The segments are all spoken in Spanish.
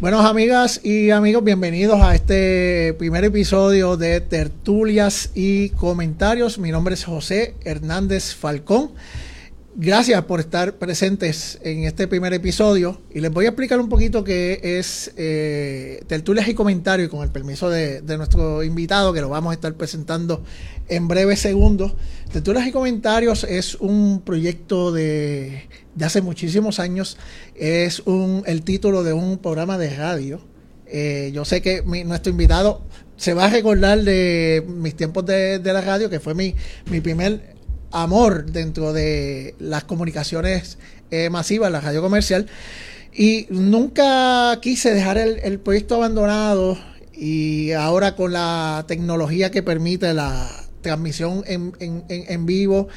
Buenos amigas y amigos, bienvenidos a este primer episodio de Tertulias y Comentarios. Mi nombre es José Hernández Falcón. Gracias por estar presentes en este primer episodio y les voy a explicar un poquito qué es eh, tertulias y comentarios con el permiso de, nuestro invitado que lo vamos a estar presentando en breves segundos. Tertulias y comentarios es un proyecto de, hace muchísimos años, es un, el título de un programa de radio. Eh, yo sé que nuestro invitado se va a recordar de mis tiempos de, de la radio, que fue mi, mi primer amor dentro de las comunicaciones eh, masivas, la radio comercial. Y nunca quise dejar el, proyecto abandonado y ahora con la tecnología que permite la transmisión en, en, vivo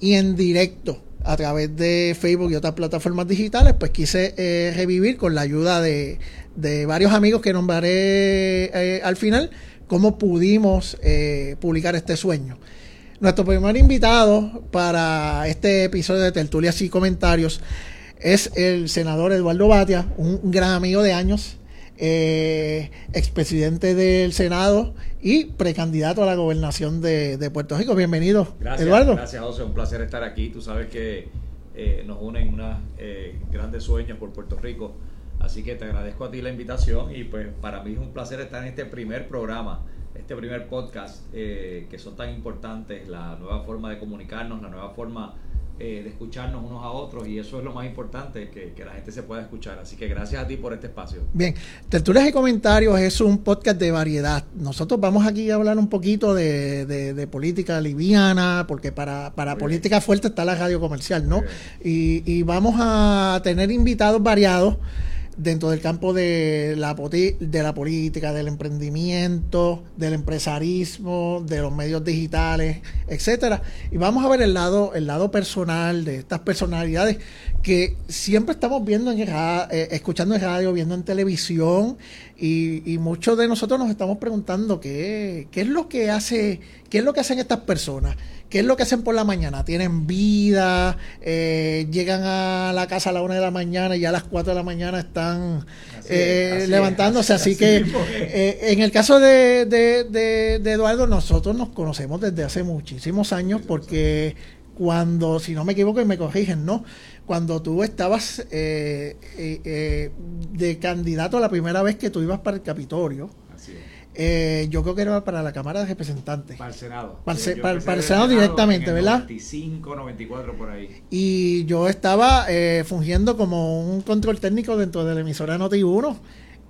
y en directo a través de Facebook y otras plataformas digitales, pues quise eh, revivir con la ayuda de, de, varios amigos que nombraré eh, al final, cómo pudimos publicar este sueño. Nuestro primer invitado para este episodio de Tertulias y Comentarios es el senador Eduardo Batia, un, gran amigo de años, eh, expresidente del Senado y precandidato a la gobernación de, Puerto Rico. Bienvenido, gracias, Eduardo. Gracias, José. Un placer estar aquí. Tú sabes que eh, nos unen unos eh, grandes sueños por Puerto Rico. Así que te agradezco a ti la invitación y pues para mí es un placer estar en este primer programa este primer podcast eh, que son tan importantes, la nueva forma de comunicarnos, la nueva forma eh, de escucharnos unos a otros y eso es lo más importante, que, la gente se pueda escuchar. Así que gracias a ti por este espacio. Bien, Tertulias y Comentarios es un podcast de variedad. Nosotros vamos aquí a hablar un poquito de, política liviana, porque para, para política fuerte está la radio comercial, ¿no? Y, y vamos a tener invitados variados dentro del campo de la, de la política, del emprendimiento, del empresarismo, de los medios digitales, etcétera. Y vamos a ver el lado, el lado personal de estas personalidades que siempre estamos viendo en eh, escuchando en radio, viendo en televisión, y, y, muchos de nosotros nos estamos preguntando qué, qué es lo que hace, qué es lo que hacen estas personas. ¿Qué es lo que hacen por la mañana? Tienen vida, eh, llegan a la casa a la una de la mañana y ya a las cuatro de la mañana están eh, levantándose. así, que eh, en el caso de, de, Eduardo, nosotros nos conocemos desde hace muchísimos años porque cuando, si no me equivoco y me corrigen, ¿no? Cuando tú estabas de candidato la primera vez que tú ibas para el Capitolio. Eh, yo creo que era para la Cámara de Representantes. Para el Senado. Para, el, Senado directamente, ¿verdad? 95, 94 por ahí. Y yo estaba eh, fungiendo como un control técnico dentro de la emisora Noti 1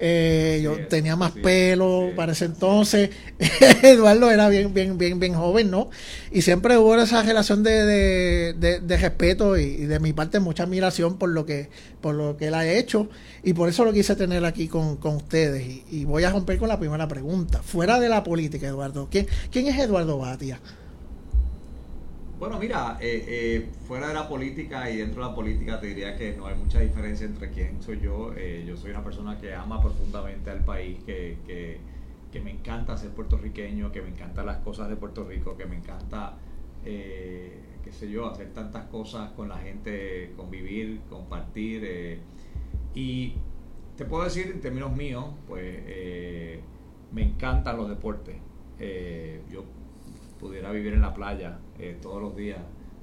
eh, yo tenía más pelo para ese entonces. Eduardo era bien, bien, bien, bien joven, ¿no? Y siempre hubo esa relación de, de, respeto y, de mi parte mucha admiración por lo que, por lo que él ha hecho. Y por eso lo quise tener aquí con, ustedes. Y, voy a romper con la primera pregunta. Fuera de la política, Eduardo, ¿quién, quién es Eduardo Batia? Bueno, mira, eh, eh, fuera de la política y dentro de la política te diría que no hay mucha diferencia entre quién soy yo. Eh, yo soy una persona que ama profundamente al país, que, que, que, me encanta ser puertorriqueño, que me encantan las cosas de Puerto Rico, que me encanta, qué sé yo, hacer tantas cosas con la gente, convivir, compartir. y te puedo decir en términos míos, pues me encantan los deportes. yo pudiera vivir en la playa eh, todos los días.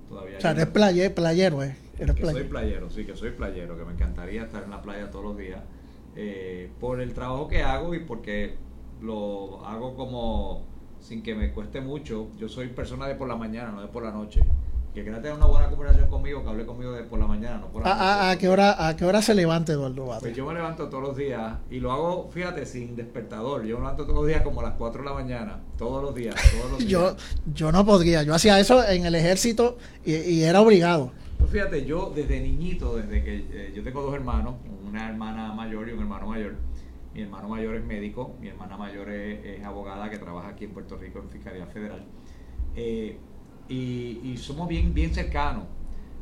Todavía o sea, eres playero, ¿eh? Eres Soy playero, sí, que soy playero, que me encantaría estar en la playa todos los días. Eh, por el trabajo que hago y porque lo hago como sin que me cueste mucho. Yo soy persona de por la mañana, no de por la noche que quiera tener una buena conversación conmigo, que hable conmigo de por la mañana, no por la ¿A, a, qué hora, ¿A qué hora se levanta Eduardo Bate? Pues yo me levanto todos los días y lo hago, fíjate, sin despertador. Yo me levanto todos los días como a las 4 de la mañana, todos los días, todos los días. yo, yo no podría, yo hacía eso en el ejército y, era obligado. Pues fíjate, yo desde niñito, desde que eh, yo tengo dos hermanos, una hermana mayor y un hermano mayor. Mi hermano mayor es médico, mi hermana mayor es, abogada que trabaja aquí en Puerto Rico en Fiscalía Federal. Eh, y, somos bien, bien cercanos.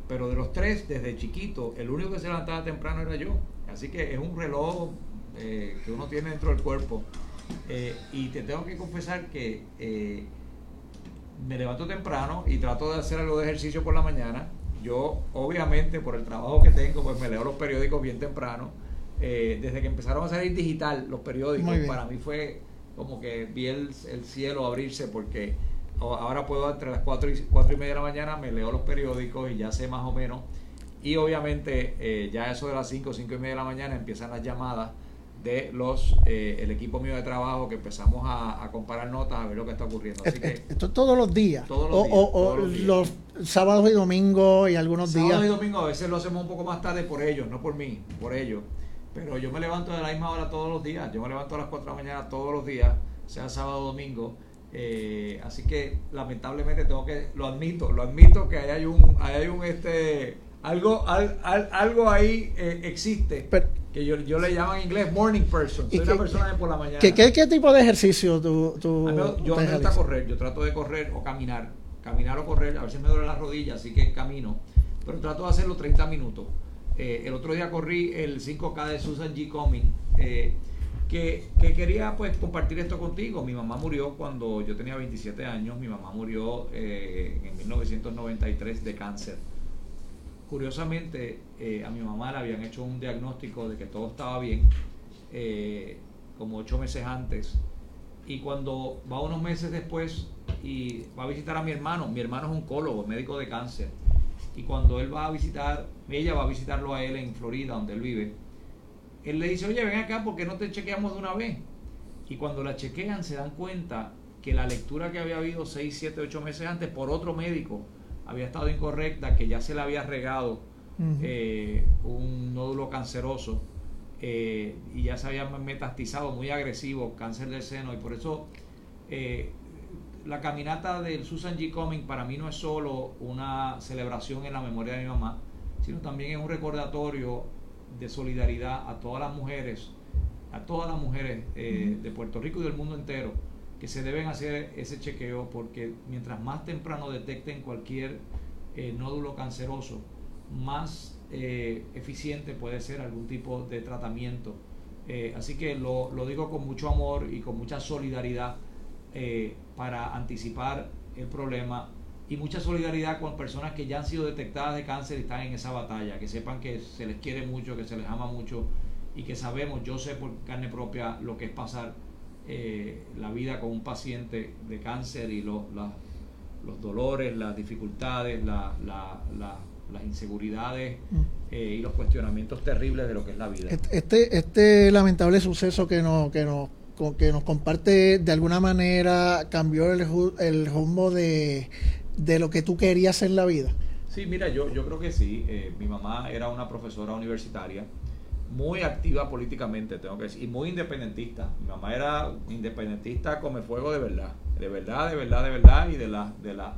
Pero de los tres, desde chiquito, el único que se levantaba temprano era yo. Así que es un reloj eh, que uno tiene dentro del cuerpo. Eh, y te tengo que confesar que eh, me levanto temprano y trato de hacer algo de ejercicio por la mañana. yo obviamente por el trabajo que tengo, pues me leo los periódicos bien temprano. Desde que empezaron a salir digital los periódicos, para mí fue como que vi el, el, cielo abrirse porque ahora puedo entre las 4 y, 4 y media de la mañana me leo los periódicos y ya sé más o menos. Y obviamente eh, ya eso de las 5, 5 y media de la mañana empiezan las llamadas de los eh, el equipo mío de trabajo que empezamos a, comparar notas a ver lo que está ocurriendo. Así que, esto todos los días. Todos los días, o, los, sábados y domingos y algunos días. Sábados y domingos a veces lo hacemos un poco más tarde por ellos, no por mí, por ellos. Pero yo me levanto de la misma hora todos los días. Yo me levanto a las 4 de la mañana todos los días, sea sábado o domingo. Eh, así que lamentablemente tengo que, lo admito, lo admito que hay un, hay un este algo, algo ahí eh, existe. que yo, yo le llamo en inglés morning person. Soy una persona de por la mañana. ¿qué, qué, tipo de ejercicio tú, tú Yo me gusta correr. Yo trato de correr o caminar. Caminar o correr. A veces me duele la rodilla, así que camino. Pero trato de hacerlo 30 minutos. Eh, el otro día corrí el 5K de Susan G. Coming. Eh, que, que, quería pues compartir esto contigo. Mi mamá murió cuando yo tenía 27 años. Mi mamá murió en 1993 de cáncer Curiosamente, eh, a mi mamá le habían hecho un diagnóstico de que todo estaba bien, eh, como ocho meses antes. Y cuando va unos meses después y va a visitar a mi hermano, mi hermano es oncólogo, médico de cáncer. Y cuando él va a visitar, ella va a visitarlo a él en Florida, donde él vive, él le dice, oye, ven acá, porque no te chequeamos de una vez? Y cuando la chequean se dan cuenta que la lectura que había habido seis, siete, ocho meses antes por otro médico había estado incorrecta, que ya se le había regado eh, un nódulo canceroso eh, y ya se había metastizado muy agresivo, cáncer del seno, y por eso eh, la caminata del Susan G. Coming para mí no es solo una celebración en la memoria de mi mamá, sino también es un recordatorio de solidaridad a todas las mujeres, a todas las mujeres de Puerto Rico y del mundo entero que se deben hacer ese chequeo porque mientras más temprano detecten cualquier eh, nódulo canceroso, más eh, eficiente puede ser algún tipo de tratamiento. Eh, así que lo, digo con mucho amor y con mucha solidaridad para anticipar el problema y mucha solidaridad con personas que ya han sido detectadas de cáncer y están en esa batalla, que sepan que se les quiere mucho, que se les ama mucho y que sabemos, yo sé por carne propia lo que es pasar eh, la vida con un paciente de cáncer y los dolores, las dificultades, las inseguridades mm. eh, y los cuestionamientos terribles de lo que es la vida. Este, este lamentable suceso que nos, que nos, que nos comparte de alguna manera cambió el, el rumbo de, lo que tú querías en la vida. Sí, mira, yo, yo creo que sí. Eh, mi mamá era una profesora universitaria muy activa políticamente, tengo que decir, y muy independentista. Mi mamá era independentista come fuego de verdad, de verdad, de verdad, de verdad, y de, la, de, la,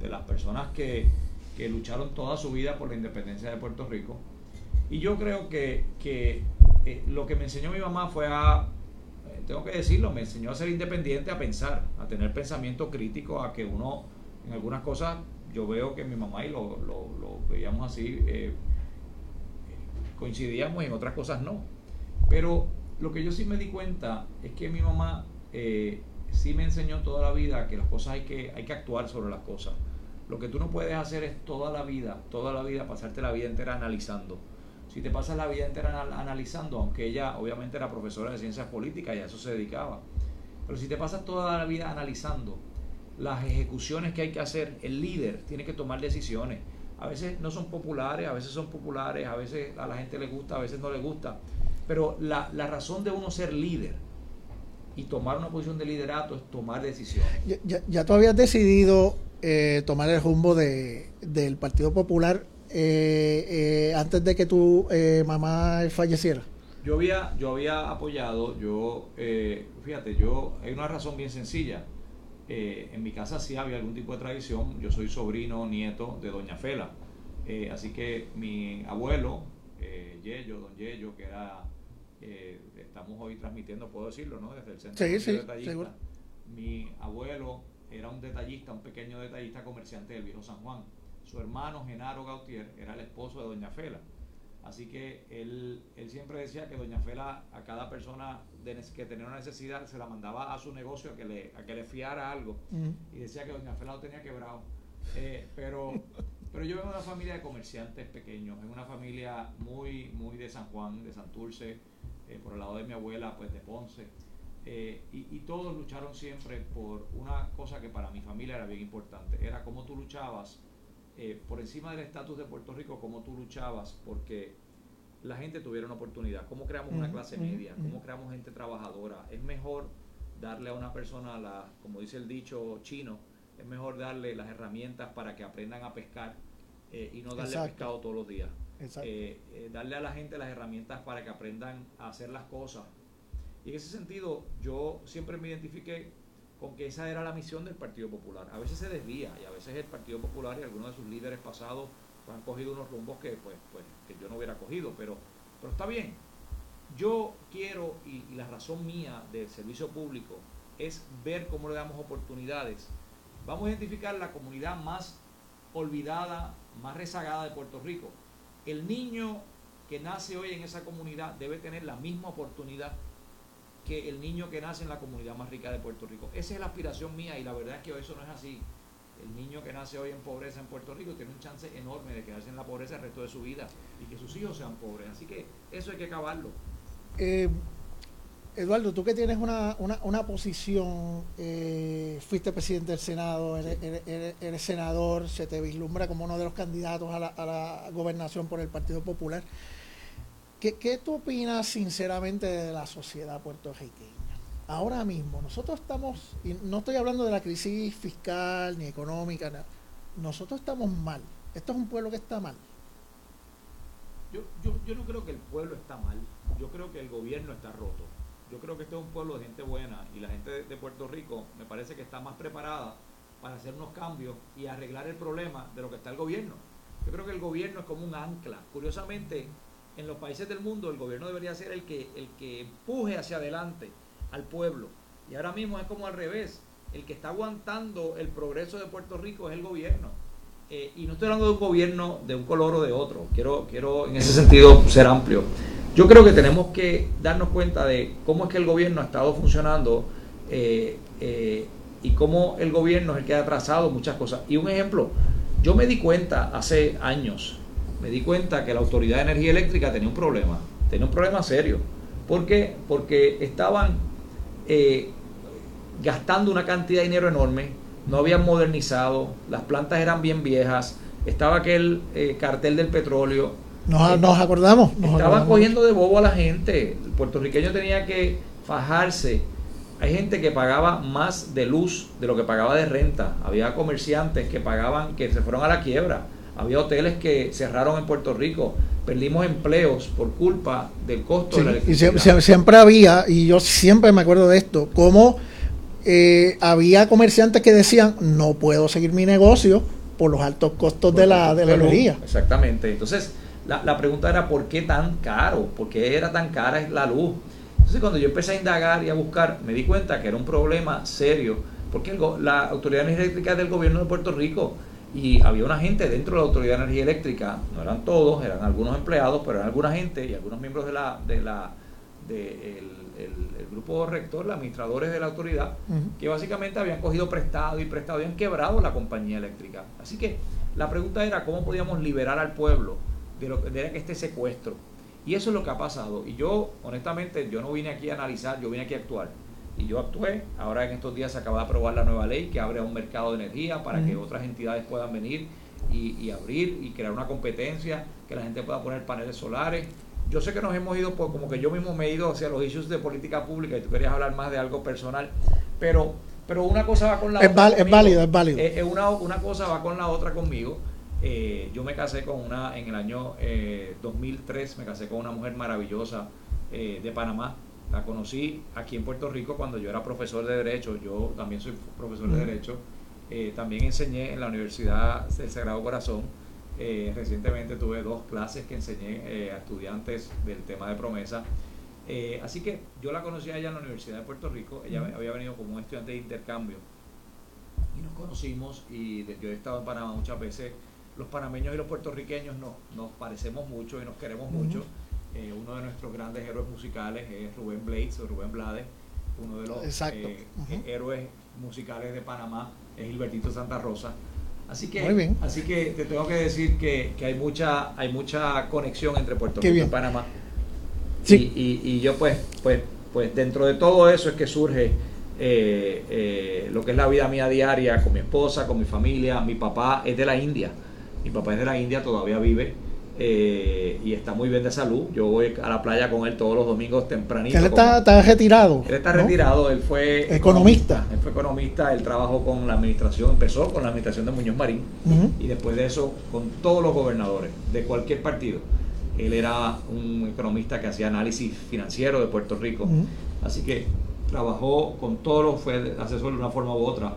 de las personas que, que lucharon toda su vida por la independencia de Puerto Rico. Y yo creo que, que eh, lo que me enseñó mi mamá fue a, eh, tengo que decirlo, me enseñó a ser independiente, a pensar, a tener pensamiento crítico, a que uno, en algunas cosas, yo veo que mi mamá, y lo, lo, veíamos así, eh, coincidíamos, en otras cosas no. Pero lo que yo sí me di cuenta es que mi mamá eh, sí me enseñó toda la vida que las cosas hay que, hay que actuar sobre las cosas. Lo que tú no puedes hacer es toda la vida, toda la vida, pasarte la vida entera analizando. Si te pasas la vida entera analizando, aunque ella obviamente era profesora de ciencias políticas y a eso se dedicaba, pero si te pasas toda la vida analizando las ejecuciones que hay que hacer, el líder tiene que tomar decisiones a veces no son populares, a veces son populares, a veces a la gente le gusta, a veces no le gusta. Pero la, razón de uno ser líder y tomar una posición de liderato es tomar decisiones. Ya, ya, tú habías decidido eh, tomar el rumbo de, del Partido Popular eh, eh, antes de que tu mamá falleciera. Yo había, yo había apoyado, yo, fíjate, yo, hay una razón bien sencilla. Eh, en mi casa sí había algún tipo de tradición. Yo soy sobrino, nieto de Doña Fela. Eh, así que mi abuelo, eh, Yello, Don Yello, que era, eh, estamos hoy transmitiendo, puedo decirlo, ¿no? Desde el centro sí, sí, detallista. Mi abuelo era un detallista, un pequeño detallista comerciante del viejo San Juan. Su hermano, Genaro Gautier, era el esposo de Doña Fela. Así que él, él siempre decía que Doña Fela a cada persona que tenía una necesidad se la mandaba a su negocio a que le, a que le fiara algo. Y decía que Doña Fela lo tenía quebrado. Eh, pero Pero yo vengo de una familia de comerciantes pequeños, en una familia muy, muy de San Juan, de Santurce, eh, por el lado de mi abuela, pues de Ponce. Eh, y, todos lucharon siempre por una cosa que para mi familia era bien importante, era cómo tú luchabas eh, por encima del estatus de Puerto Rico, cómo tú luchabas porque la gente tuviera una oportunidad, cómo creamos una clase media, cómo creamos gente trabajadora. Es mejor darle a una persona, la, como dice el dicho chino, es mejor darle las herramientas para que aprendan a pescar eh, y no darle pescado todos los días. darle a la gente las herramientas para que aprendan a hacer las cosas. Y en ese sentido, yo siempre me identifiqué con que esa era la misión del Partido Popular. A veces se desvía y a veces el Partido Popular y algunos de sus líderes pasados pues, han cogido unos rumbos que, pues, pues, que yo no hubiera cogido, pero, pero está bien. Yo quiero, y, y la razón mía del servicio público es ver cómo le damos oportunidades. Vamos a identificar la comunidad más olvidada, más rezagada de Puerto Rico. El niño que nace hoy en esa comunidad debe tener la misma oportunidad que el niño que nace en la comunidad más rica de Puerto Rico. Esa es la aspiración mía y la verdad es que eso no es así. El niño que nace hoy en pobreza en Puerto Rico tiene un chance enorme de quedarse en la pobreza el resto de su vida y que sus hijos sean pobres. Así que eso hay que acabarlo. Eh, Eduardo, tú que tienes una, una, posición, eh, fuiste presidente del Senado, eres, senador, se te vislumbra como uno de los candidatos a la, a la gobernación por el Partido Popular. ¿Qué, tú opinas sinceramente de la sociedad puertorriqueña? Ahora mismo, nosotros estamos, y no estoy hablando de la crisis fiscal ni económica, nosotros estamos mal. Esto es un pueblo que está mal. Yo, yo, yo no creo que el pueblo está mal, yo creo que el gobierno está roto. Yo creo que este es un pueblo de gente buena y la gente de, de Puerto Rico me parece que está más preparada para hacer unos cambios y arreglar el problema de lo que está el gobierno. Yo creo que el gobierno es como un ancla. Curiosamente, en los países del mundo el gobierno debería ser el que, el que empuje hacia adelante al pueblo. Y ahora mismo es como al revés. El que está aguantando el progreso de Puerto Rico es el gobierno. Eh, y no estoy hablando de un gobierno de un color o de otro. Quiero, quiero en ese sentido ser amplio. Yo creo que tenemos que darnos cuenta de cómo es que el gobierno ha estado funcionando eh, eh, y cómo el gobierno es el que ha atrasado muchas cosas. Y un ejemplo, yo me di cuenta hace años me di cuenta que la Autoridad de Energía Eléctrica tenía un problema, tenía un problema serio. ¿Por qué? Porque estaban eh, gastando una cantidad de dinero enorme, no habían modernizado, las plantas eran bien viejas, estaba aquel eh, cartel del petróleo. Nos, nos acordamos. estaban cogiendo de bobo a la gente. El puertorriqueño tenía que fajarse. Hay gente que pagaba más de luz de lo que pagaba de renta. Había comerciantes que pagaban, que se fueron a la quiebra había hoteles que cerraron en Puerto Rico, perdimos empleos por culpa del costo de la electricidad. Y siempre, había, y yo siempre me acuerdo de esto, como eh, había comerciantes que decían, no puedo seguir mi negocio por los altos costos de la, de la energía. Exactamente. Entonces, la, la, pregunta era, ¿por qué tan caro? ¿Por qué era tan cara la luz? Entonces, cuando yo empecé a indagar y a buscar, me di cuenta que era un problema serio, porque la Autoridad es del gobierno de Puerto Rico y había una gente dentro de la Autoridad de Energía Eléctrica, no eran todos, eran algunos empleados, pero eran alguna gente y algunos miembros de la de la de el, grupo rector, los administradores de la autoridad, que básicamente habían cogido prestado y prestado y han quebrado la compañía eléctrica. Así que la pregunta era cómo podíamos liberar al pueblo de lo de este secuestro. Y eso es lo que ha pasado. Y yo, honestamente, yo no vine aquí a analizar, yo vine aquí a actuar y yo actué. Ahora en estos días se acaba de aprobar la nueva ley que abre un mercado de energía para que otras entidades puedan venir y, abrir y crear una competencia, que la gente pueda poner paneles solares. Yo sé que nos hemos ido, por, como que yo mismo me he ido hacia los issues de política pública y tú querías hablar más de algo personal, pero, pero una cosa va con la otra. es válido, es válido. Eh, eh, una, una cosa va con la otra conmigo. Eh, yo me casé con una, en el año 2003, me casé con una mujer maravillosa de Panamá, la conocí aquí en Puerto Rico cuando yo era profesor de Derecho. Yo también soy profesor de Derecho. Eh, también enseñé en la Universidad del Sagrado Corazón. Eh, recientemente tuve dos clases que enseñé eh, a estudiantes del tema de promesa. así que yo la conocí a ella en la Universidad de Puerto Rico. Ella había venido como un estudiante de intercambio. Y nos conocimos y yo he estado en Panamá muchas veces. Los panameños y los puertorriqueños no, nos parecemos mucho y nos queremos mucho. Eh, uno de nuestros grandes héroes musicales es Rubén Blades o Rubén Blades, uno de los eh, héroes musicales de Panamá es Gilbertito Santa Rosa. Así que, así que te tengo que decir que, hay mucha hay mucha conexión entre Puerto Rico y Panamá. Sí. Y, y, yo pues, pues, pues dentro de todo eso es que surge eh, eh, lo que es la vida mía diaria con mi esposa, con mi familia. Mi papá es de la India. Mi papá es de la India, todavía vive. Eh, y está muy bien de salud. Yo voy a la playa con él todos los domingos tempranito. Él está, retirado. Él está retirado, él fue economista. Él fue economista, él trabajó con la administración, empezó con la administración de Muñoz Marín y después de eso con todos los gobernadores de cualquier partido. Él era un economista que hacía análisis financiero de Puerto Rico. Así que trabajó con todos los, fue asesor de una forma u otra.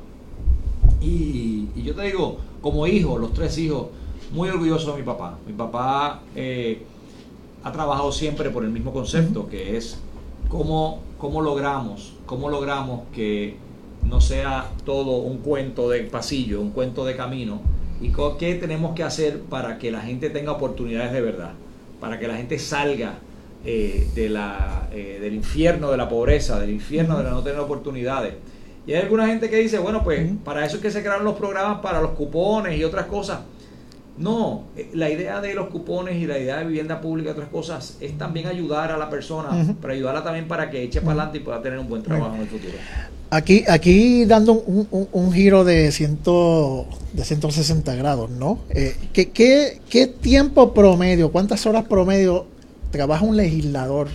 Y, y yo te digo, como hijo, los tres hijos, muy orgulloso de mi papá. Mi papá eh, ha trabajado siempre por el mismo concepto, que es cómo, cómo logramos, cómo logramos que no sea todo un cuento de pasillo, un cuento de camino, y qué tenemos que hacer para que la gente tenga oportunidades de verdad, para que la gente salga eh, de la, eh, del infierno de la pobreza, del infierno de la no tener oportunidades. Y hay alguna gente que dice, bueno, pues para eso es que se crearon los programas para los cupones y otras cosas. No, eh, la idea de los cupones y la idea de vivienda pública y otras cosas es también ayudar a la persona, pero ayudarla también para que eche para adelante y pueda tener un buen trabajo en el futuro. Aquí, aquí dando un, giro de, ciento, de 160 grados, ¿no? Eh, ¿qué, qué, tiempo promedio, cuántas horas promedio trabaja un legislador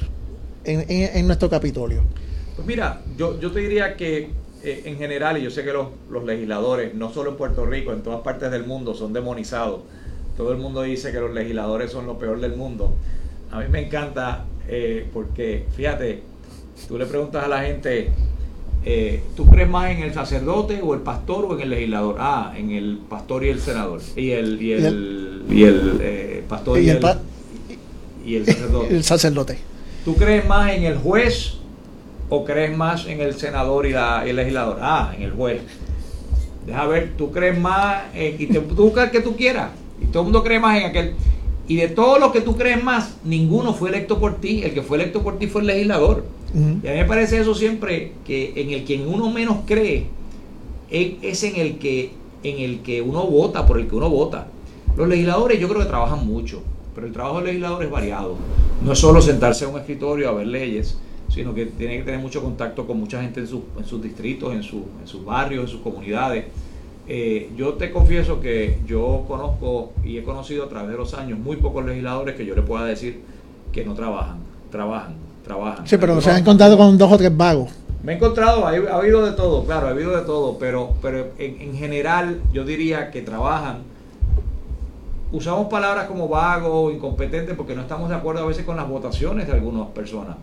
en, en, nuestro Capitolio? Pues mira, yo, yo te diría que eh, en general, y yo sé que los, los, legisladores, no solo en Puerto Rico, en todas partes del mundo, son demonizados. Todo el mundo dice que los legisladores son lo peor del mundo. A mí me encanta eh, porque, fíjate, tú le preguntas a la gente, eh, ¿tú crees más en el sacerdote o el pastor o en el legislador? Ah, en el pastor y el senador. Y el, y el, y el, pastor y, el, y el sacerdote. El sacerdote. ¿Tú crees más en el juez o crees más en el senador y, la, el legislador? Ah, en el juez. Deja ver, tú crees más, y te, tú buscas el que tú quieras. Y todo el mundo cree más en aquel. Y de todos los que tú crees más, ninguno fue electo por ti. El que fue electo por ti fue el legislador. Y a mí me parece eso siempre, que en el que uno menos cree, es en el que, en el que uno vota, por el que uno vota. Los legisladores yo creo que trabajan mucho, pero el trabajo del legislador es variado. No es solo sentarse a un escritorio a ver leyes, sino que tiene que tener mucho contacto con mucha gente en, en sus distritos, en, su, en, sus barrios, en sus comunidades. Eh, yo te confieso que yo conozco y he conocido a través de los años muy pocos legisladores que yo le pueda decir que no trabajan, trabajan, trabajan. Sí, pero se han encontrado con dos o tres vagos. Me he encontrado, ha, habido de todo, claro, ha habido de todo, pero, pero en, en general yo diría que trabajan usamos palabras como vago incompetente porque no estamos de acuerdo a veces con las votaciones de algunas personas.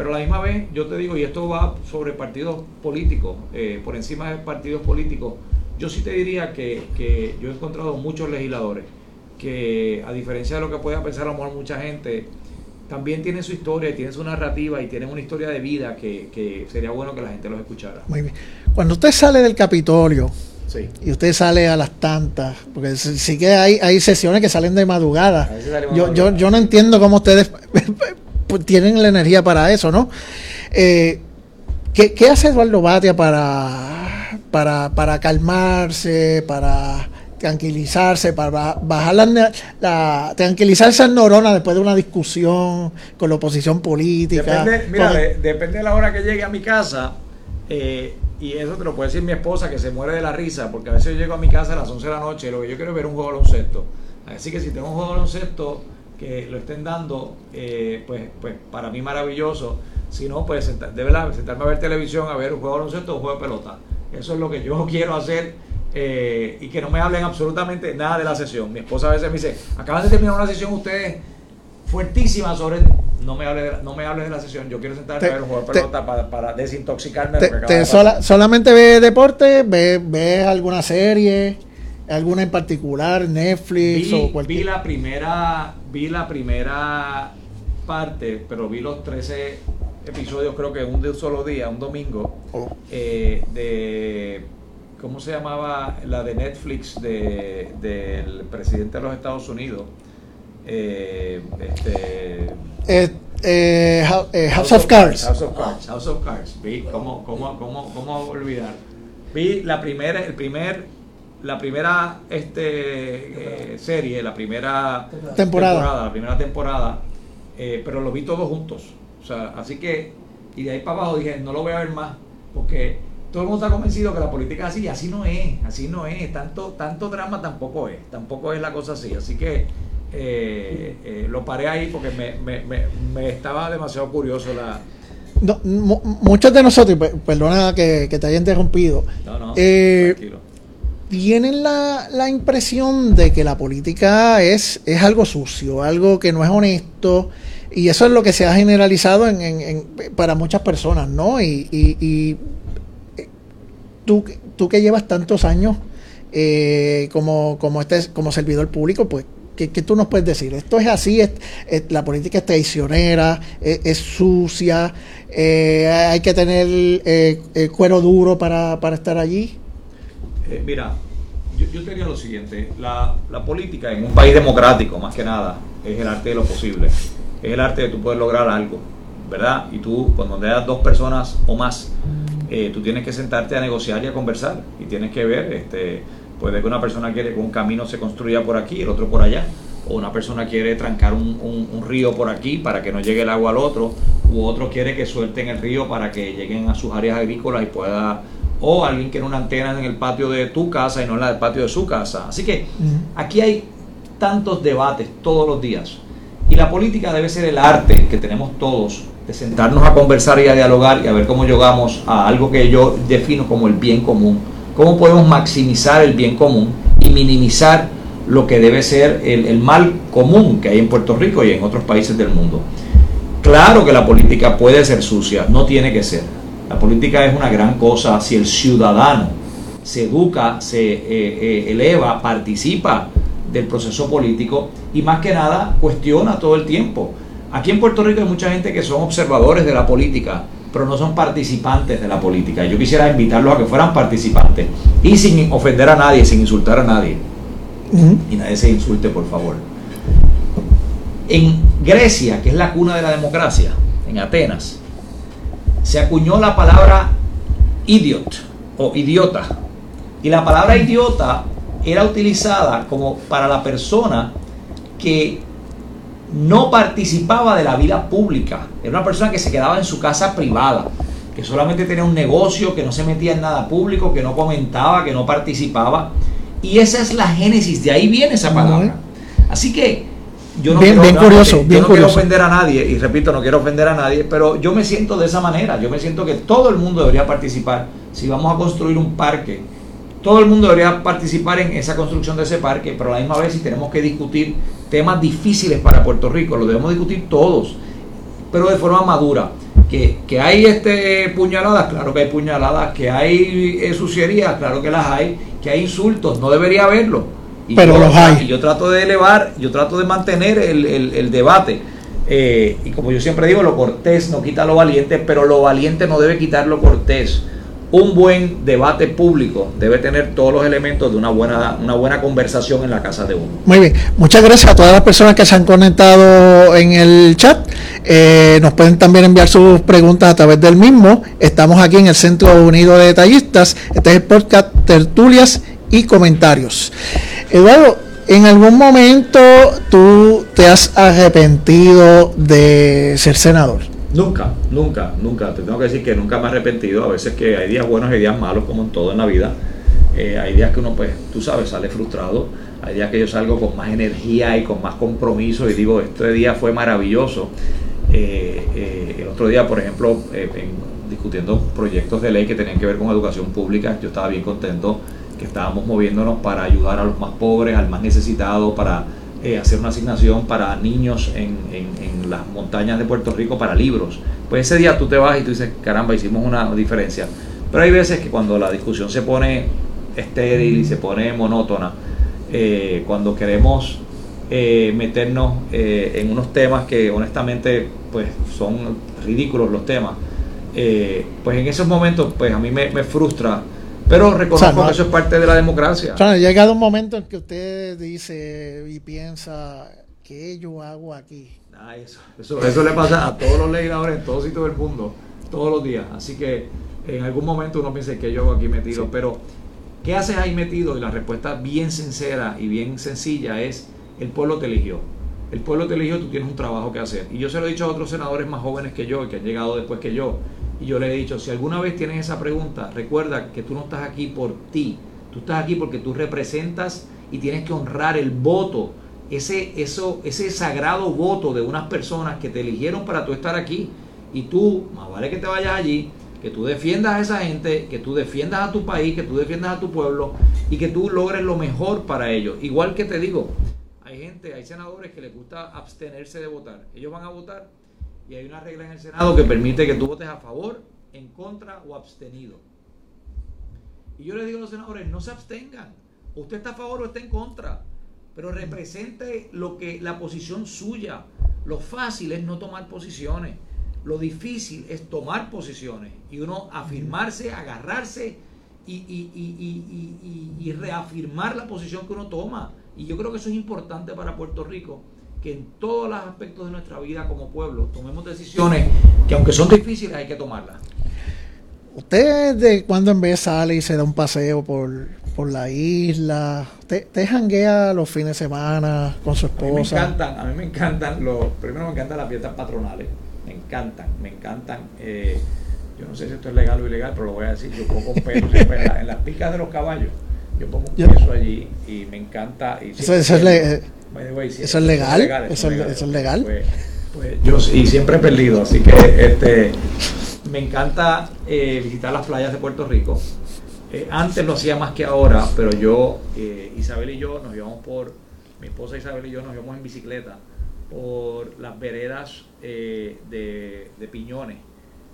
Pero a la misma vez, yo te digo, y esto va sobre partidos políticos, eh, por encima de partidos políticos, yo sí te diría que, yo he encontrado muchos legisladores que, a diferencia de lo que pueda pensar a lo mejor mucha gente, también tienen su historia, tienen su narrativa y tienen una historia de vida que, sería bueno que la gente los escuchara. Muy bien. Cuando usted sale del Capitolio, Y usted sale a las tantas, porque sí que hay, hay sesiones que salen de madrugada. Yo, yo, yo no entiendo cómo ustedes tienen la energía para eso, ¿no? Eh, ¿qué, hace Eduardo Batia para, para, para calmarse, para tranquilizarse, para bajar la, la, tranquilizar esas neuronas después de una discusión con la oposición política. Depende, mira, depende de la hora que llegue a mi casa, eh, y eso te lo puede decir mi esposa que se muere de la risa, porque a veces yo llego a mi casa a las 11 de la noche y lo que yo quiero es ver un juego de baloncesto. Así que si tengo un juego de baloncesto, que lo estén dando, eh, pues, pues para mí maravilloso. Si no, pues de verdad, sentarme a ver televisión, a ver un juego de baloncesto o un juego de pelota. Eso es lo que yo quiero hacer eh, y que no me hablen absolutamente nada de la sesión. Mi esposa a veces me dice, acaban de terminar una sesión ustedes fuertísima sobre... No me hables de, no me hable de la sesión, yo quiero sentarme a ver un juego de pelota para, desintoxicarme. Te, ¿Solamente ve deporte? ¿Ves ve alguna serie? ¿Alguna en particular? ¿Netflix o cualquier? Vi la primera vi la primera parte, pero vi los 13 episodios, creo que un de un solo día, un domingo, oh. eh, de. ¿Cómo se llamaba la de Netflix de, del presidente de los Estados Unidos? Eh, este, eh, House, of, Cards. House of Cards. House of Cards. Vi cómo, cómo, cómo, cómo olvidar. Vi la primera, el primer la primera este, eh, serie, la primera temporada, la primera temporada, eh, pero lo vi todos juntos. O sea, así que, y de ahí para abajo dije, no lo voy a ver más, porque todo el mundo está convencido que la política es así, y así no es, así no es, tanto, tanto drama tampoco es, tampoco es la cosa así. Así que eh, lo paré ahí porque me, me, me, me estaba demasiado curioso la muchos de nosotros, perdona que, te haya interrumpido, eh, tienen la, impresión de que la política es, es algo sucio, algo que no es honesto, y eso es lo que se ha generalizado en, para muchas personas, ¿no? Y, y, eh, tú, tú que llevas tantos años eh, como, como, este, como servidor público, pues ¿Qué, tú nos puedes decir? ¿Esto es así? ¿Es, la política es traicionera? ¿Es, sucia? Eh, ¿Hay que tener eh, cuero duro para, estar allí? Eh, mira, yo, yo, te diría lo siguiente. La, política en un país democrático, más que nada, es el arte de lo posible. Es el arte de tú poder lograr algo, ¿verdad? Y tú, cuando das dos personas o más, tú tienes que sentarte a negociar y a conversar. Y tienes que ver, este Puede que una persona quiere que un camino se construya por aquí, el otro por allá. O una persona quiere trancar un, río por aquí para que no llegue el agua al otro. U otro quiere que suelten el río para que lleguen a sus áreas agrícolas y pueda... O alguien quiere una antena en el patio de tu casa y no en la del patio de su casa. Así que aquí hay tantos debates todos los días. Y la política debe ser el arte que tenemos todos de sentarnos a conversar y a dialogar y a ver cómo llegamos a algo que yo defino como el bien común cómo podemos maximizar el bien común y minimizar lo que debe ser el, mal común que hay en Puerto Rico y en otros países del mundo. Claro que la política puede ser sucia, no tiene que ser. La política es una gran cosa si el ciudadano se educa, se eh, eh, eleva, participa del proceso político y más que nada cuestiona todo el tiempo. Aquí en Puerto Rico hay mucha gente que son observadores de la política, pero no son participantes de la política. Yo quisiera invitarlos a que fueran participantes y sin ofender a nadie, sin insultar a nadie. Y nadie se insulte, por favor. En Grecia, que es la cuna de la democracia, en Atenas, se acuñó la palabra idiot o idiota. Y la palabra idiota era utilizada como para la persona que no participaba de la vida pública. Era una persona que se quedaba en su casa privada, que solamente tenía un negocio, que no se metía en nada público, que no comentaba, que no participaba. Y esa es la génesis, de ahí viene esa palabra. Así que yo no, quiero, curioso, yo no quiero ofender a nadie, y repito, no quiero ofender a nadie, pero yo me siento de esa manera. Yo me siento que todo el mundo debería participar. Si vamos a construir un parque, todo el mundo debería participar en esa construcción de ese parque, pero a la misma vez si tenemos que discutir temas difíciles para Puerto Rico, lo debemos discutir todos, pero de forma madura. Que, que hay este puñaladas, claro que hay puñaladas, que hay eh, sucierías, claro que las hay, que hay insultos, no debería haberlo. Y pero los hay. Yo trato de elevar, yo trato de mantener el, el, debate. Eh, y como yo siempre digo, lo cortés no quita lo valiente, pero lo valiente no debe quitar lo cortés un buen debate público debe tener todos los elementos de una buena, una buena conversación en la casa de uno. Muy bien, muchas gracias a todas las personas que se han conectado en el chat. Eh, nos pueden también enviar sus preguntas a través del mismo. Estamos aquí en el Centro Unido de Detallistas. Este es el podcast Tertulias y Comentarios. Eduardo, ¿en algún momento tú te has arrepentido de ser senador? Nunca, nunca, nunca. Te tengo que decir que nunca me he arrepentido. A veces que hay días buenos y días malos, como en todo en la vida. Eh, hay días que uno, pues, tú sabes, sale frustrado. Hay días que yo salgo con más energía y con más compromiso y digo, este día fue maravilloso. Eh, eh, el otro día, por ejemplo, discutiendo proyectos de ley que tenían que ver con educación pública, yo estaba bien contento que estábamos moviéndonos para ayudar a los más pobres, al más necesitado, para eh, hacer una asignación para niños en, en, las montañas de Puerto Rico para libros. Pues ese día tú te vas y tú dices, caramba, hicimos una diferencia. Pero hay veces que cuando la discusión se pone estéril y se pone monótona, eh, cuando queremos eh, meternos en unos temas que honestamente pues son ridículos los temas, pues en esos momentos pues a mí me, me frustra pero reconozco que eso es parte de la democracia. O llegado un momento en que usted dice y piensa, ¿qué yo hago aquí? eso, eso, le pasa a todos los legisladores en todo sitio del mundo, todos los días. Así que en algún momento uno piensa que yo hago aquí metido, pero ¿Qué haces ahí metido? Y la respuesta bien sincera y bien sencilla es, el pueblo te eligió. El pueblo te eligió, tú tienes un trabajo que hacer. Y yo se lo he dicho a otros senadores más jóvenes que yo, que han llegado después que yo. Y yo le he dicho, si alguna vez tienes esa pregunta, recuerda que tú no estás aquí por ti. Tú estás aquí porque tú representas y tienes que honrar el voto, ese, eso, ese sagrado voto de unas personas que te eligieron para tú estar aquí. Y tú, más vale que te vayas allí, que tú defiendas a esa gente, que tú defiendas a tu país, que tú defiendas a tu pueblo y que tú logres lo mejor para ellos. Igual que te digo, hay gente, hay senadores que les gusta abstenerse de votar. Ellos van a votar y hay una regla en el Senado que permite que tú votes a favor, en contra o abstenido. Y yo les digo a los senadores, no se abstengan. Usted está a favor o está en contra, pero represente lo que la posición suya. Lo fácil es no tomar posiciones. Lo difícil es tomar posiciones y uno afirmarse, agarrarse y, reafirmar la posición que uno toma. Y yo creo que eso es importante para Puerto Rico, que en todos los aspectos de nuestra vida como pueblo tomemos decisiones que aunque son difíciles hay que tomarlas. ¿Usted de cuando en vez sale y se da un paseo por, por la isla? ¿Te, ¿Te janguea los fines de semana con su esposa? A mí me encantan, a mí me encantan los, primero me encantan las fiestas patronales me encantan, me encantan. Eh, yo no sé si esto es legal o ilegal, pero lo voy a decir, yo pongo peso en, las picas de los caballos, yo pongo un peso allí y me encanta. Y eso, es, legal, eso, es legal, eso, es legal. Pues, pues, yo y siempre he perdido, así que este me encanta eh, visitar las playas de Puerto Rico. Eh, antes lo hacía más que ahora, pero yo, Isabel y yo nos llevamos por, mi esposa Isabel y yo nos llevamos en bicicleta por las veredas eh, de, Piñones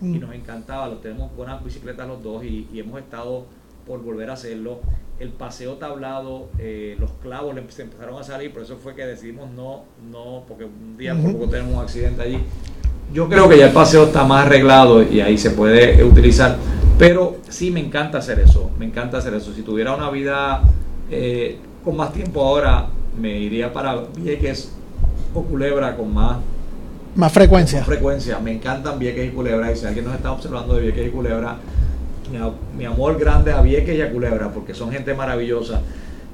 y mm. nos encantaba, lo tenemos buenas bicicletas los dos y, hemos estado por volver a hacerlo. El paseo tablado, eh, los clavos le empezaron a salir, por eso fue que decidimos no, no, porque un día por poco tenemos un accidente allí. Yo creo que ya el paseo está más arreglado y ahí se puede utilizar, pero sí me encanta hacer eso, me encanta hacer eso. Si tuviera una vida eh, con más tiempo ahora, me iría para Vieques Culebra con más más frecuencia. frecuencia. Me encantan Vieques y Culebra. Y si alguien nos está observando de Vieques y Culebra, mi, amor grande a Vieques y a Culebra, porque son gente maravillosa.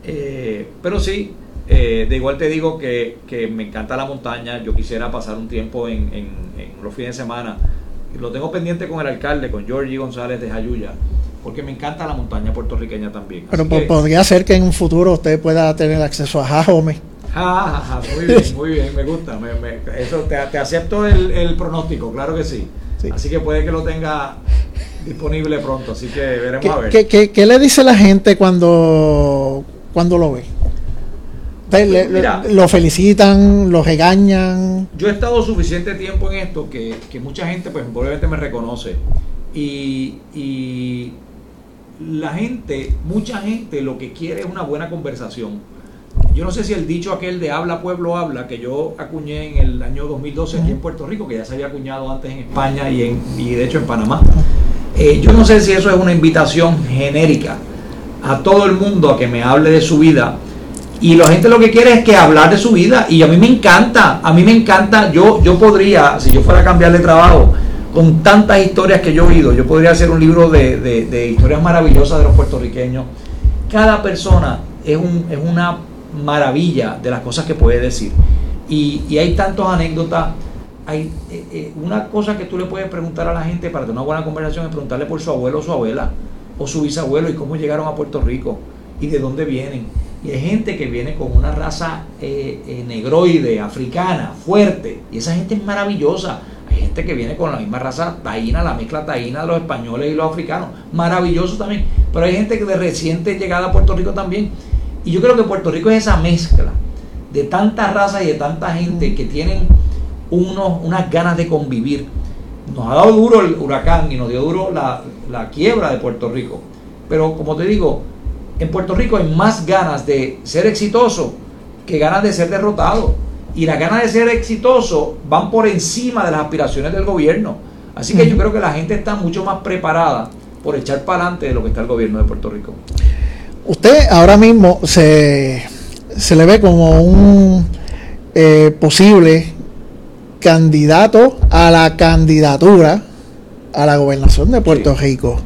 Eh, pero sí, eh, de igual te digo que, me encanta la montaña. Yo quisiera pasar un tiempo en, los fines de semana. Lo tengo pendiente con el alcalde, con Georgie González de Jayuya porque me encanta la montaña puertorriqueña también. Pero podría ser que en un futuro usted pueda tener acceso a Jajome. Ah, muy bien, muy bien, me gusta. eso te, acepto el, pronóstico, claro que sí. Así que puede que lo tenga disponible pronto, así que veremos a ver. ¿qué, le dice la gente cuando, cuando lo ve? lo felicitan, lo regañan. Yo he estado suficiente tiempo en esto que, mucha gente, pues probablemente me reconoce. Y, y la gente, mucha gente lo que quiere es una buena conversación yo no sé si el dicho aquel de habla pueblo habla, que yo acuñé en el año 2012 aquí en Puerto Rico, que ya se había acuñado antes en España y, en, y de hecho en Panamá. Eh, yo no sé si eso es una invitación genérica a todo el mundo a que me hable de su vida. Y la gente lo que quiere es que hablar de su vida. Y a mí me encanta, a mí me encanta, yo, yo podría, si yo fuera a cambiar de trabajo, con tantas historias que yo he oído, yo podría hacer un libro de, de historias maravillosas de los puertorriqueños. Cada persona es, un, es una maravilla de las cosas que puede decir. Y, hay tantas anécdotas. Hay eh, eh, una cosa que tú le puedes preguntar a la gente para tener una buena conversación es preguntarle por su abuelo o su abuela o su bisabuelo y cómo llegaron a Puerto Rico y de dónde vienen. Y hay gente que viene con una raza eh, negroide, africana, fuerte. Y esa gente es maravillosa. Hay gente que viene con la misma raza taína, la mezcla taína de los españoles y los africanos. Maravilloso también. Pero hay gente que de reciente llegada a Puerto Rico también. Y yo creo que Puerto Rico es esa mezcla de tantas razas y de tanta gente que tienen unos, unas ganas de convivir. Nos ha dado duro el huracán y nos dio duro la, la quiebra de Puerto Rico. Pero como te digo, en Puerto Rico hay más ganas de ser exitoso que ganas de ser derrotado. Y las ganas de ser exitoso van por encima de las aspiraciones del gobierno. Así que yo creo que la gente está mucho más preparada por echar para adelante de lo que está el gobierno de Puerto Rico. Usted ahora mismo se, se le ve como un eh, posible candidato a la candidatura a la gobernación de Puerto Rico.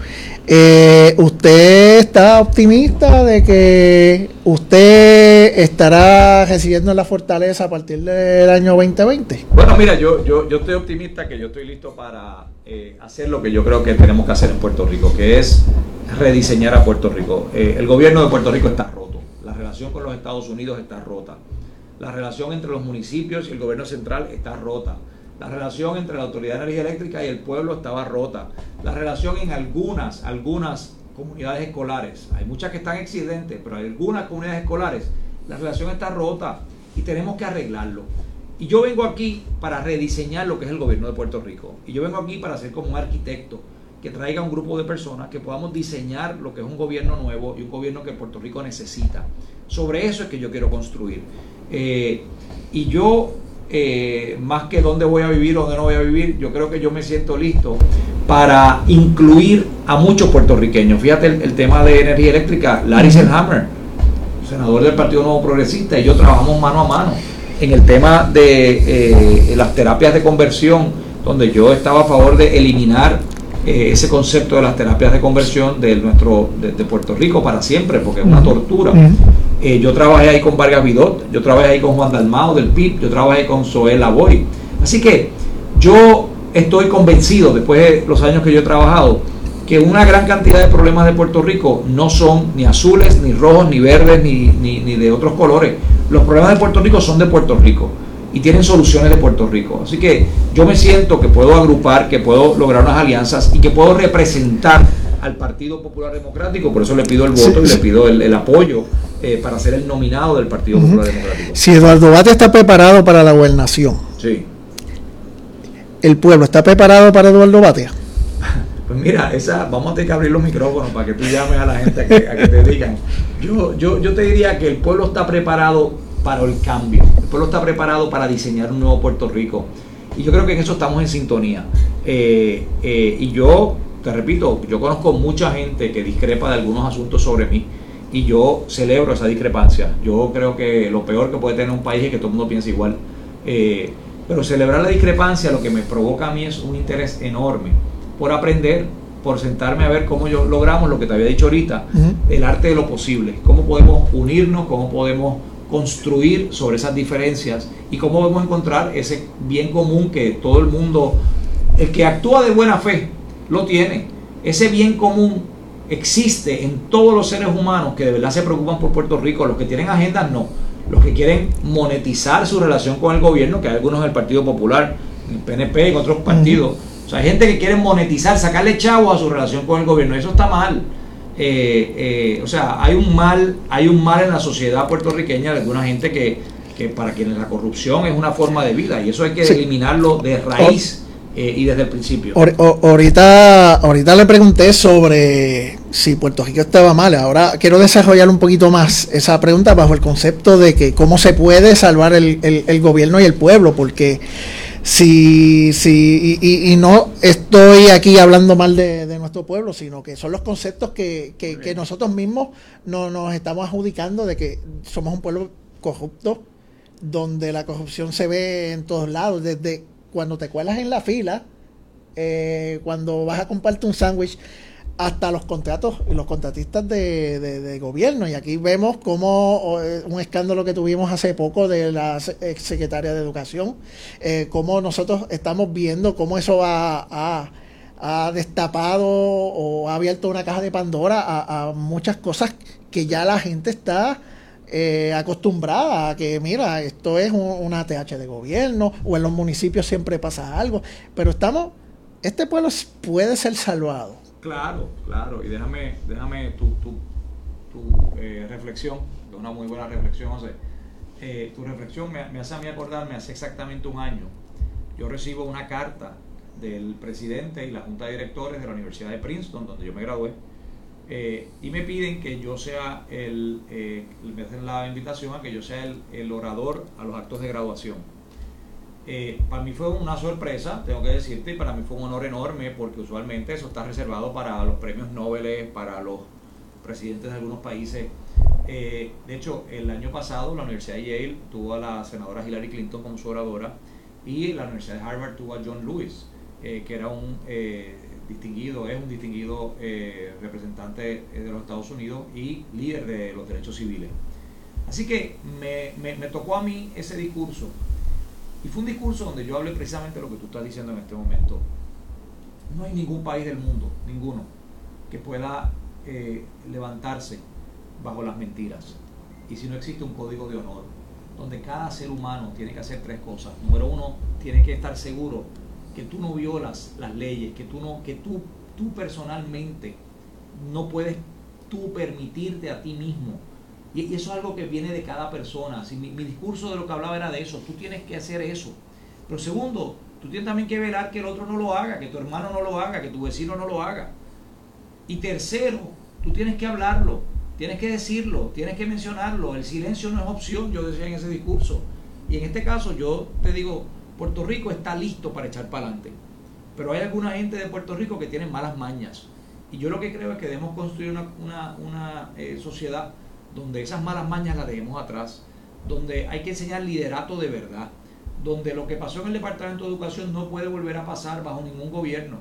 Eh, usted ¿usted está optimista de que usted estará residiendo en la fortaleza a partir del año 2020? Bueno, mira, yo, yo, yo estoy optimista que yo estoy listo para eh, hacer lo que yo creo que tenemos que hacer en Puerto Rico, que es rediseñar a Puerto Rico. Eh, el gobierno de Puerto Rico está roto, la relación con los Estados Unidos está rota, la relación entre los municipios y el gobierno central está rota la relación entre la Autoridad de Energía Eléctrica y el pueblo estaba rota. La relación en algunas, algunas comunidades escolares, hay muchas que están excelentes, pero hay algunas comunidades escolares, la relación está rota y tenemos que arreglarlo. Y yo vengo aquí para rediseñar lo que es el gobierno de Puerto Rico. Y yo vengo aquí para ser como un arquitecto que traiga un grupo de personas que podamos diseñar lo que es un gobierno nuevo y un gobierno que Puerto Rico necesita. Sobre eso es que yo quiero construir. Eh, y yo eh, más que dónde voy a vivir o dónde no voy a vivir, yo creo que yo me siento listo para incluir a muchos puertorriqueños. Fíjate el, tema de energía eléctrica, Larry Selhammer, senador del Partido Nuevo Progresista, y yo trabajamos mano a mano en el tema de eh, las terapias de conversión, donde yo estaba a favor de eliminar eh, ese concepto de las terapias de conversión de, nuestro, de, Puerto Rico para siempre, porque es una tortura. Eh, yo trabajé ahí con Vargas Vidot, yo trabajé ahí con Juan Dalmao del PIB, yo trabajé con Zoé Labori. Así que yo estoy convencido, después de los años que yo he trabajado, que una gran cantidad de problemas de Puerto Rico no son ni azules, ni rojos, ni verdes, ni, ni, ni de otros colores. Los problemas de Puerto Rico son de Puerto Rico y tienen soluciones de Puerto Rico. Así que yo me siento que puedo agrupar, que puedo lograr unas alianzas y que puedo representar al Partido Popular Democrático, por eso le pido el voto y le pido el, apoyo eh, para ser el nominado del Partido Popular Democrático. Si Eduardo Bate está preparado para la gobernación, sí. ¿el pueblo está preparado para Eduardo Batea? Mira, esa, vamos a tener que abrir los micrófonos para que tú llames a la gente a que, a que te digan. Yo, yo, yo te diría que el pueblo está preparado para el cambio. El pueblo está preparado para diseñar un nuevo Puerto Rico. Y yo creo que en eso estamos en sintonía. Eh, eh, y yo, te repito, yo conozco mucha gente que discrepa de algunos asuntos sobre mí. Y yo celebro esa discrepancia. Yo creo que lo peor que puede tener un país es que todo el mundo piense igual. Eh, pero celebrar la discrepancia lo que me provoca a mí es un interés enorme por aprender, por sentarme a ver cómo yo logramos lo que te había dicho ahorita, el arte de lo posible, cómo podemos unirnos, cómo podemos construir sobre esas diferencias y cómo podemos encontrar ese bien común que todo el mundo, el que actúa de buena fe, lo tiene. Ese bien común existe en todos los seres humanos que de verdad se preocupan por Puerto Rico. Los que tienen agendas no. Los que quieren monetizar su relación con el gobierno, que hay algunos en el Partido Popular, en el PNP, en otros partidos. O sea, hay gente que quiere monetizar, sacarle chavo a su relación con el gobierno. Eso está mal. Eh, eh, o sea, hay un mal, hay un mal en la sociedad puertorriqueña de alguna gente que, que para quienes la corrupción es una forma de vida y eso hay que eliminarlo de raíz eh, y desde el principio. ahorita, ahorita le pregunté sobre si Puerto Rico estaba mal. Ahora quiero desarrollar un poquito más esa pregunta bajo el concepto de que cómo se puede salvar el, el, el gobierno y el pueblo, porque Sí, sí, y, no estoy aquí hablando mal de, nuestro pueblo, sino que son los conceptos que, que, nosotros mismos no, nos estamos adjudicando de que somos un pueblo corrupto, donde la corrupción se ve en todos lados, desde cuando te cuelas en la fila, eh, cuando vas a comprarte un sándwich, hasta los contratos y los contratistas de, gobierno. Y aquí vemos como eh, un escándalo que tuvimos hace poco de la ex secretaria de Educación, eh, cómo nosotros estamos viendo cómo eso ha, ha, destapado o ha abierto una caja de Pandora a, muchas cosas que ya la gente está eh, acostumbrada a que, mira, esto es una TH de gobierno o en los municipios siempre pasa algo, pero estamos, este pueblo puede ser salvado Claro, claro. Y déjame, déjame tu, tu, tu eh, reflexión, de una muy buena reflexión, José. Eh, tu reflexión me, hace a mí acordarme, hace exactamente un año, yo recibo una carta del presidente y la junta de directores de la Universidad de Princeton, donde yo me gradué, eh, y me piden que yo sea el, me hacen la invitación a que yo sea el, el orador a los actos de graduación. Eh, para mí fue una sorpresa, tengo que decirte, y para mí fue un honor enorme porque usualmente eso está reservado para los premios Nobel, para los presidentes de algunos países. Eh, de hecho, el año pasado la Universidad de Yale tuvo a la senadora Hillary Clinton como su oradora y la Universidad de Harvard tuvo a John Lewis, eh, que era un distinguido, es un distinguido representante de los Estados Unidos y líder de los derechos civiles. Así que me, me, tocó a mí ese discurso. Y fue un discurso donde yo hablé precisamente lo que tú estás diciendo en este momento. No hay ningún país del mundo, ninguno, que pueda eh, levantarse bajo las mentiras. Y si no existe un código de honor, donde cada ser humano tiene que hacer tres cosas. Número uno, tiene que estar seguro que tú no violas las leyes, que tú no, que tú, tú personalmente no puedes tú permitirte a ti mismo y, eso es algo que viene de cada persona. Si mi, discurso de lo que hablaba era de eso, tú tienes que hacer eso. Pero segundo, tú tienes también que velar que el otro no lo haga, que tu hermano no lo haga, que tu vecino no lo haga. Y tercero, tú tienes que hablarlo, tienes que decirlo, tienes que mencionarlo. El silencio no es opción, yo decía en ese discurso. Y en este caso yo te digo, Puerto Rico está listo para echar para adelante. Pero hay alguna gente de Puerto Rico que tiene malas mañas. Y yo lo que creo es que debemos construir una, eh, sociedad donde esas malas mañas las dejemos atrás, donde hay que enseñar liderato de verdad, donde lo que pasó en el Departamento de Educación no puede volver a pasar bajo ningún gobierno,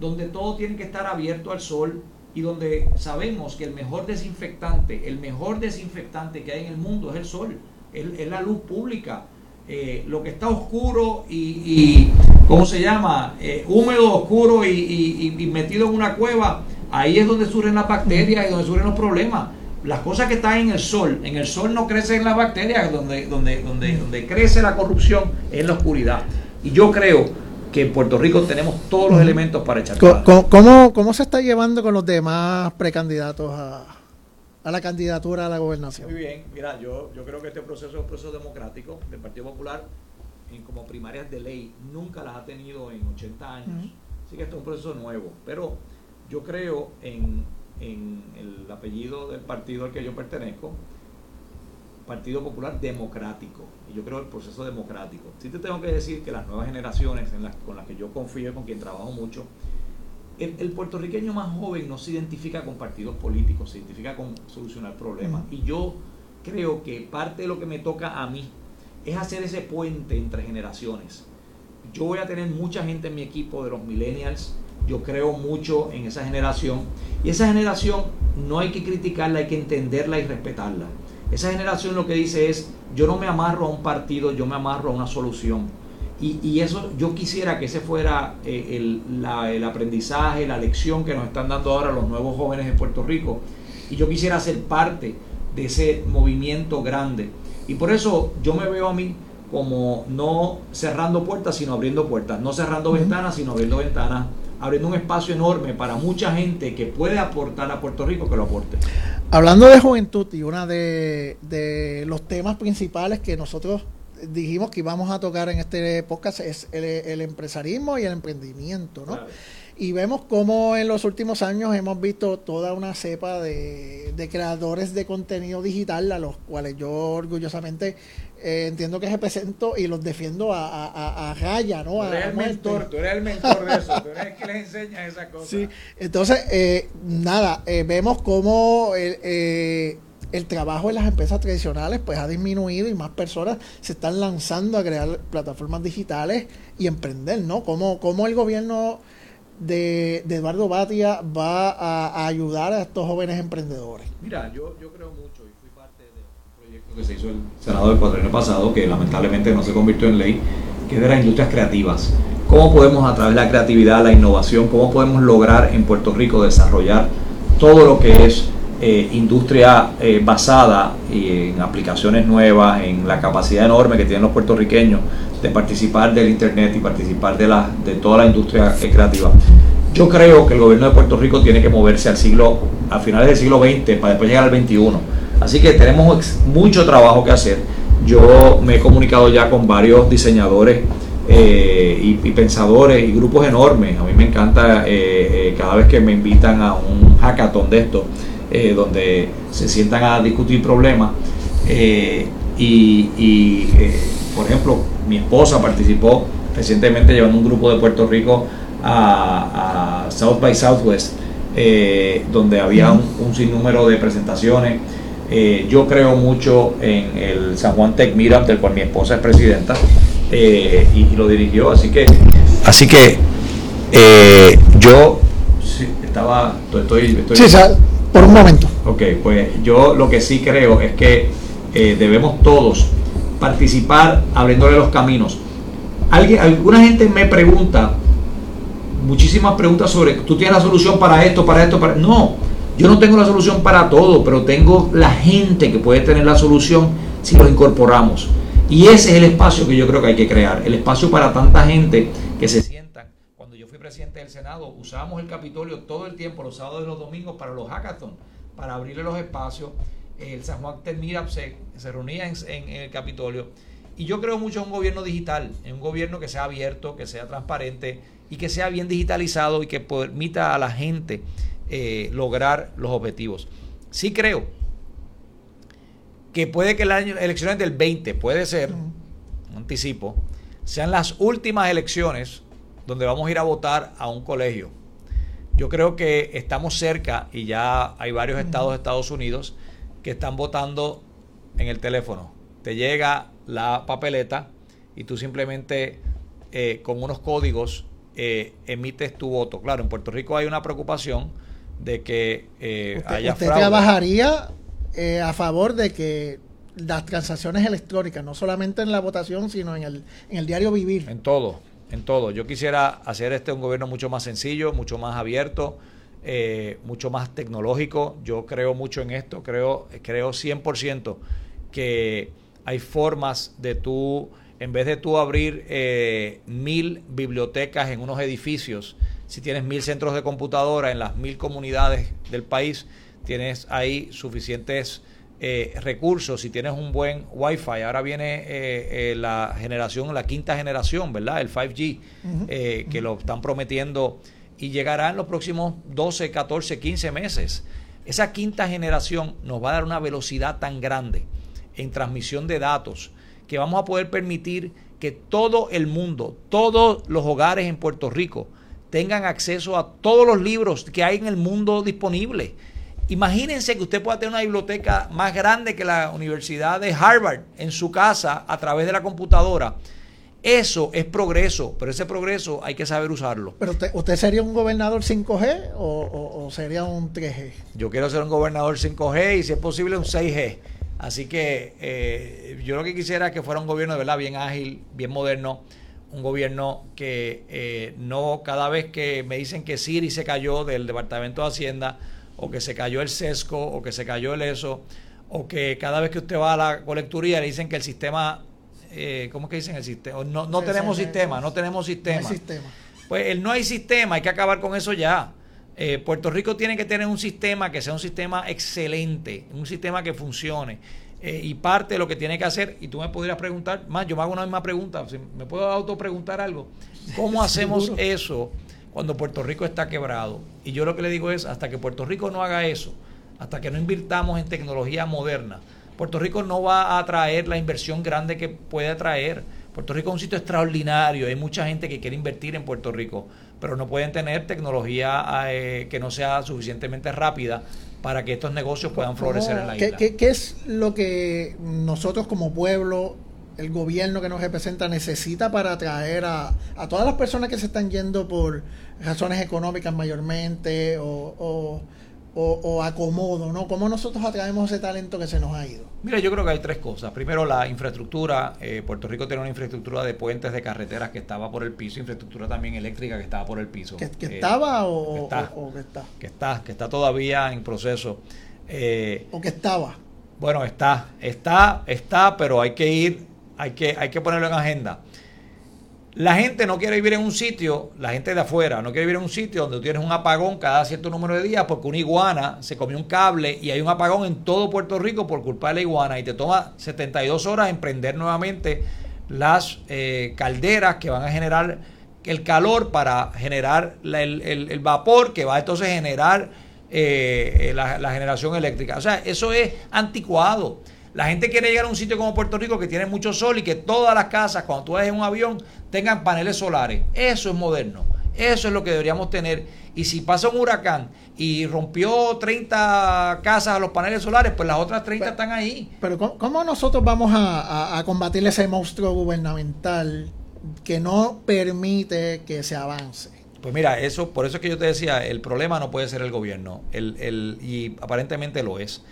donde todo tiene que estar abierto al sol y donde sabemos que el mejor desinfectante, el mejor desinfectante que hay en el mundo es el sol, es, la luz pública. Eh, lo que está oscuro y, ¿cómo se llama? Eh, húmedo, oscuro y, y, metido en una cueva, ahí es donde surgen las bacterias y donde surgen los problemas las cosas que están en el sol, en el sol no crecen las bacterias, donde, donde, donde, donde crece la corrupción es en la oscuridad. Y yo creo que en Puerto Rico tenemos todos los elementos para echar ¿Cómo, ¿Cómo, se está llevando con los demás precandidatos a, a, la candidatura a la gobernación? Muy bien, mira, yo, yo creo que este proceso es un proceso democrático del Partido Popular, en, como primarias de ley, nunca las ha tenido en 80 años. Así que esto es un proceso nuevo, pero yo creo en en el apellido del partido al que yo pertenezco, Partido Popular Democrático. Y yo creo el proceso democrático. Sí te tengo que decir que las nuevas generaciones en las, con las que yo confío y con quien trabajo mucho, el, puertorriqueño más joven no se identifica con partidos políticos, se identifica con solucionar problemas. Y yo creo que parte de lo que me toca a mí es hacer ese puente entre generaciones. Yo voy a tener mucha gente en mi equipo de los millennials, yo creo mucho en esa generación. Y esa generación no hay que criticarla, hay que entenderla y respetarla. Esa generación lo que dice es, yo no me amarro a un partido, yo me amarro a una solución. Y, eso yo quisiera que ese fuera eh, el, aprendizaje, la lección que nos están dando ahora los nuevos jóvenes de Puerto Rico. Y yo quisiera ser parte de ese movimiento grande. Y por eso yo me veo a mí como no cerrando puertas, sino abriendo puertas. No cerrando ventanas, sino abriendo ventanas abriendo un espacio enorme para mucha gente que puede aportar a Puerto Rico que lo aporte. Hablando de juventud y uno de, los temas principales que nosotros dijimos que íbamos a tocar en este podcast es el, empresarismo y el emprendimiento, ¿no? Y vemos cómo en los últimos años hemos visto toda una cepa de, de creadores de contenido digital a los cuales yo orgullosamente eh, entiendo que represento y los defiendo a, a, raya, ¿no? Tú eres el mentor, tú eres el mentor de eso, tú eres el que les enseña esa cosa. Sí, entonces, eh, nada, eh, vemos cómo el, el trabajo en las empresas tradicionales pues ha disminuido y más personas se están lanzando a crear plataformas digitales y emprender, ¿no? Cómo, cómo el gobierno de, de Eduardo Batia va a, ayudar a estos jóvenes emprendedores. Mira, yo, yo creo mucho que se hizo el Senado del cuatrienio pasado, que lamentablemente no se convirtió en ley, que es de las industrias creativas. ¿Cómo podemos a través de la creatividad, la innovación, cómo podemos lograr en Puerto Rico desarrollar todo lo que es eh, industria eh, basada en aplicaciones nuevas, en la capacidad enorme que tienen los puertorriqueños de participar del Internet y participar de, la, de toda la industria eh, creativa? Yo creo que el gobierno de Puerto Rico tiene que moverse al siglo, a finales del siglo XX para después llegar al XXI Así que tenemos mucho trabajo que hacer. Yo me he comunicado ya con varios diseñadores eh, y, pensadores y grupos enormes. A mí me encanta eh, eh, cada vez que me invitan a un hackathon de esto, donde se sientan a discutir problemas. y, por ejemplo, mi esposa participó recientemente llevando un grupo de Puerto Rico a, South by Southwest, donde había un sinnúmero de presentaciones eh, yo creo mucho en el San Juan Tech Meetup, del cual mi esposa es presidenta eh, y, lo dirigió. Así que, así que eh, yo Sí, estaba. Estoy, estoy, sí, por un momento. Ok, pues yo lo que sí creo es que eh, debemos todos participar abriéndole los caminos. Alguien, alguna gente me pregunta, muchísimas preguntas sobre, ¿tú tienes la solución para esto, para esto, para... No, yo no tengo la solución para todo, pero tengo la gente que puede tener la solución si lo incorporamos. Y ese es el espacio que yo creo que hay que crear, el espacio para tanta gente que se sientan. Cuando yo fui presidente del Senado, usábamos el Capitolio todo el tiempo, los sábados y los domingos, para los hackathons, para abrirle los espacios. El San Juan Termira se, se reunía en, el Capitolio. Y yo creo mucho en un gobierno digital, en un gobierno que sea abierto, que sea transparente y que sea bien digitalizado y que permita a la gente eh, lograr los objetivos. Sí creo que puede que las elecciones del 20, puede ser, un anticipo, sean las últimas elecciones donde vamos a ir a votar a un colegio. Yo creo que estamos cerca y ya hay varios estados de Estados Unidos que están votando en el teléfono. Te llega la papeleta y tú simplemente eh, con unos códigos eh, emites tu voto. Claro, en Puerto Rico hay una preocupación de que eh, haya usted trabajaría eh, a favor de que las transacciones electrónicas, no solamente en la votación, sino en el, en el diario vivir. En todo, en todo. Yo quisiera hacer este un gobierno mucho más sencillo, mucho más abierto, eh, mucho más tecnológico. Yo creo mucho en esto, creo, creo 100% que hay formas de tú, en vez de tú abrir eh, mil bibliotecas en unos edificios, si tienes mil centros de computadora en las mil comunidades del país, tienes ahí suficientes eh, recursos, si tienes un buen Wi-Fi, ahora viene eh, eh, la generación, la quinta generación, ¿verdad? El 5G, que lo están prometiendo y llegará en los próximos 12, 14, 15 meses. Esa quinta generación nos va a dar una velocidad tan grande en transmisión de datos que vamos a poder permitir que todo el mundo, todos los hogares en Puerto Rico tengan acceso a todos los libros que hay en el mundo disponibles Imagínense que usted pueda tener una biblioteca más grande que la Universidad de Harvard en su casa a través de la computadora. Eso es progreso, pero ese progreso hay que saber usarlo. ¿Pero usted, sería un gobernador 5G o, sería un 3G? Yo quiero ser un gobernador 5G y si es posible un 6G. Así que eh, yo lo que quisiera es que fuera un gobierno de verdad bien ágil, bien moderno, un gobierno que eh, no cada vez que me dicen que Siri se cayó del Departamento de Hacienda, o que se cayó el sesco, o que se cayó el eso, o que cada vez que usted va a la colecturía le dicen que el sistema, eh, ¿cómo es que dicen el sistema? No, no tenemos sistema, no tenemos sistema. No hay sistema. Pues el no hay sistema, hay que acabar con eso ya. Eh, Puerto Rico tiene que tener un sistema que sea un sistema excelente, un sistema que funcione. Eh, y parte de lo que tiene que hacer, y tú me podrías preguntar, más, yo me hago una misma pregunta, ¿me puedo autopreguntar algo? ¿Cómo hacemos eso? cuando Puerto Rico está quebrado. Y yo lo que le digo es, hasta que Puerto Rico no haga eso, hasta que no invirtamos en tecnología moderna, Puerto Rico no va a atraer la inversión grande que puede atraer. Puerto Rico es un sitio extraordinario, hay mucha gente que quiere invertir en Puerto Rico, pero no pueden tener tecnología eh, que no sea suficientemente rápida para que estos negocios puedan florecer en la isla. ¿qué, ¿Qué es lo que nosotros como pueblo el gobierno que nos representa necesita para atraer a, a, todas las personas que se están yendo por razones económicas mayormente o, o, acomodo, ¿no? ¿Cómo nosotros atraemos ese talento que se nos ha ido? Mira, yo creo que hay tres cosas. Primero, la infraestructura. Eh, Puerto Rico tiene una infraestructura de puentes, de carreteras que estaba por el piso, infraestructura también eléctrica que estaba por el piso. ¿Que, eh, estaba o está, que está? Que está, que está todavía en proceso. Eh, ¿O que estaba? Bueno, está, está, está, pero hay que ir hay que, hay que ponerlo en agenda. La gente no quiere vivir en un sitio, la gente de afuera no quiere vivir en un sitio donde tienes un apagón cada cierto número de días porque una iguana se comió un cable y hay un apagón en todo Puerto Rico por culpa de la iguana y te toma 72 horas en prender nuevamente las eh, calderas que van a generar el calor para generar el, vapor que va a entonces generar eh, la, la generación eléctrica. O sea, eso es anticuado. La gente quiere llegar a un sitio como Puerto Rico que tiene mucho sol y que todas las casas, cuando tú vas en un avión, tengan paneles solares. Eso es moderno. Eso es lo que deberíamos tener. Y si pasa un huracán y rompió 30 casas a los paneles solares, pues las otras 30 están ahí. Pero ¿cómo, nosotros vamos a, a, combatir ese monstruo gubernamental que no permite que se avance? Pues mira, eso, por eso es que yo te decía, el problema no puede ser el gobierno, el, el, y aparentemente lo es.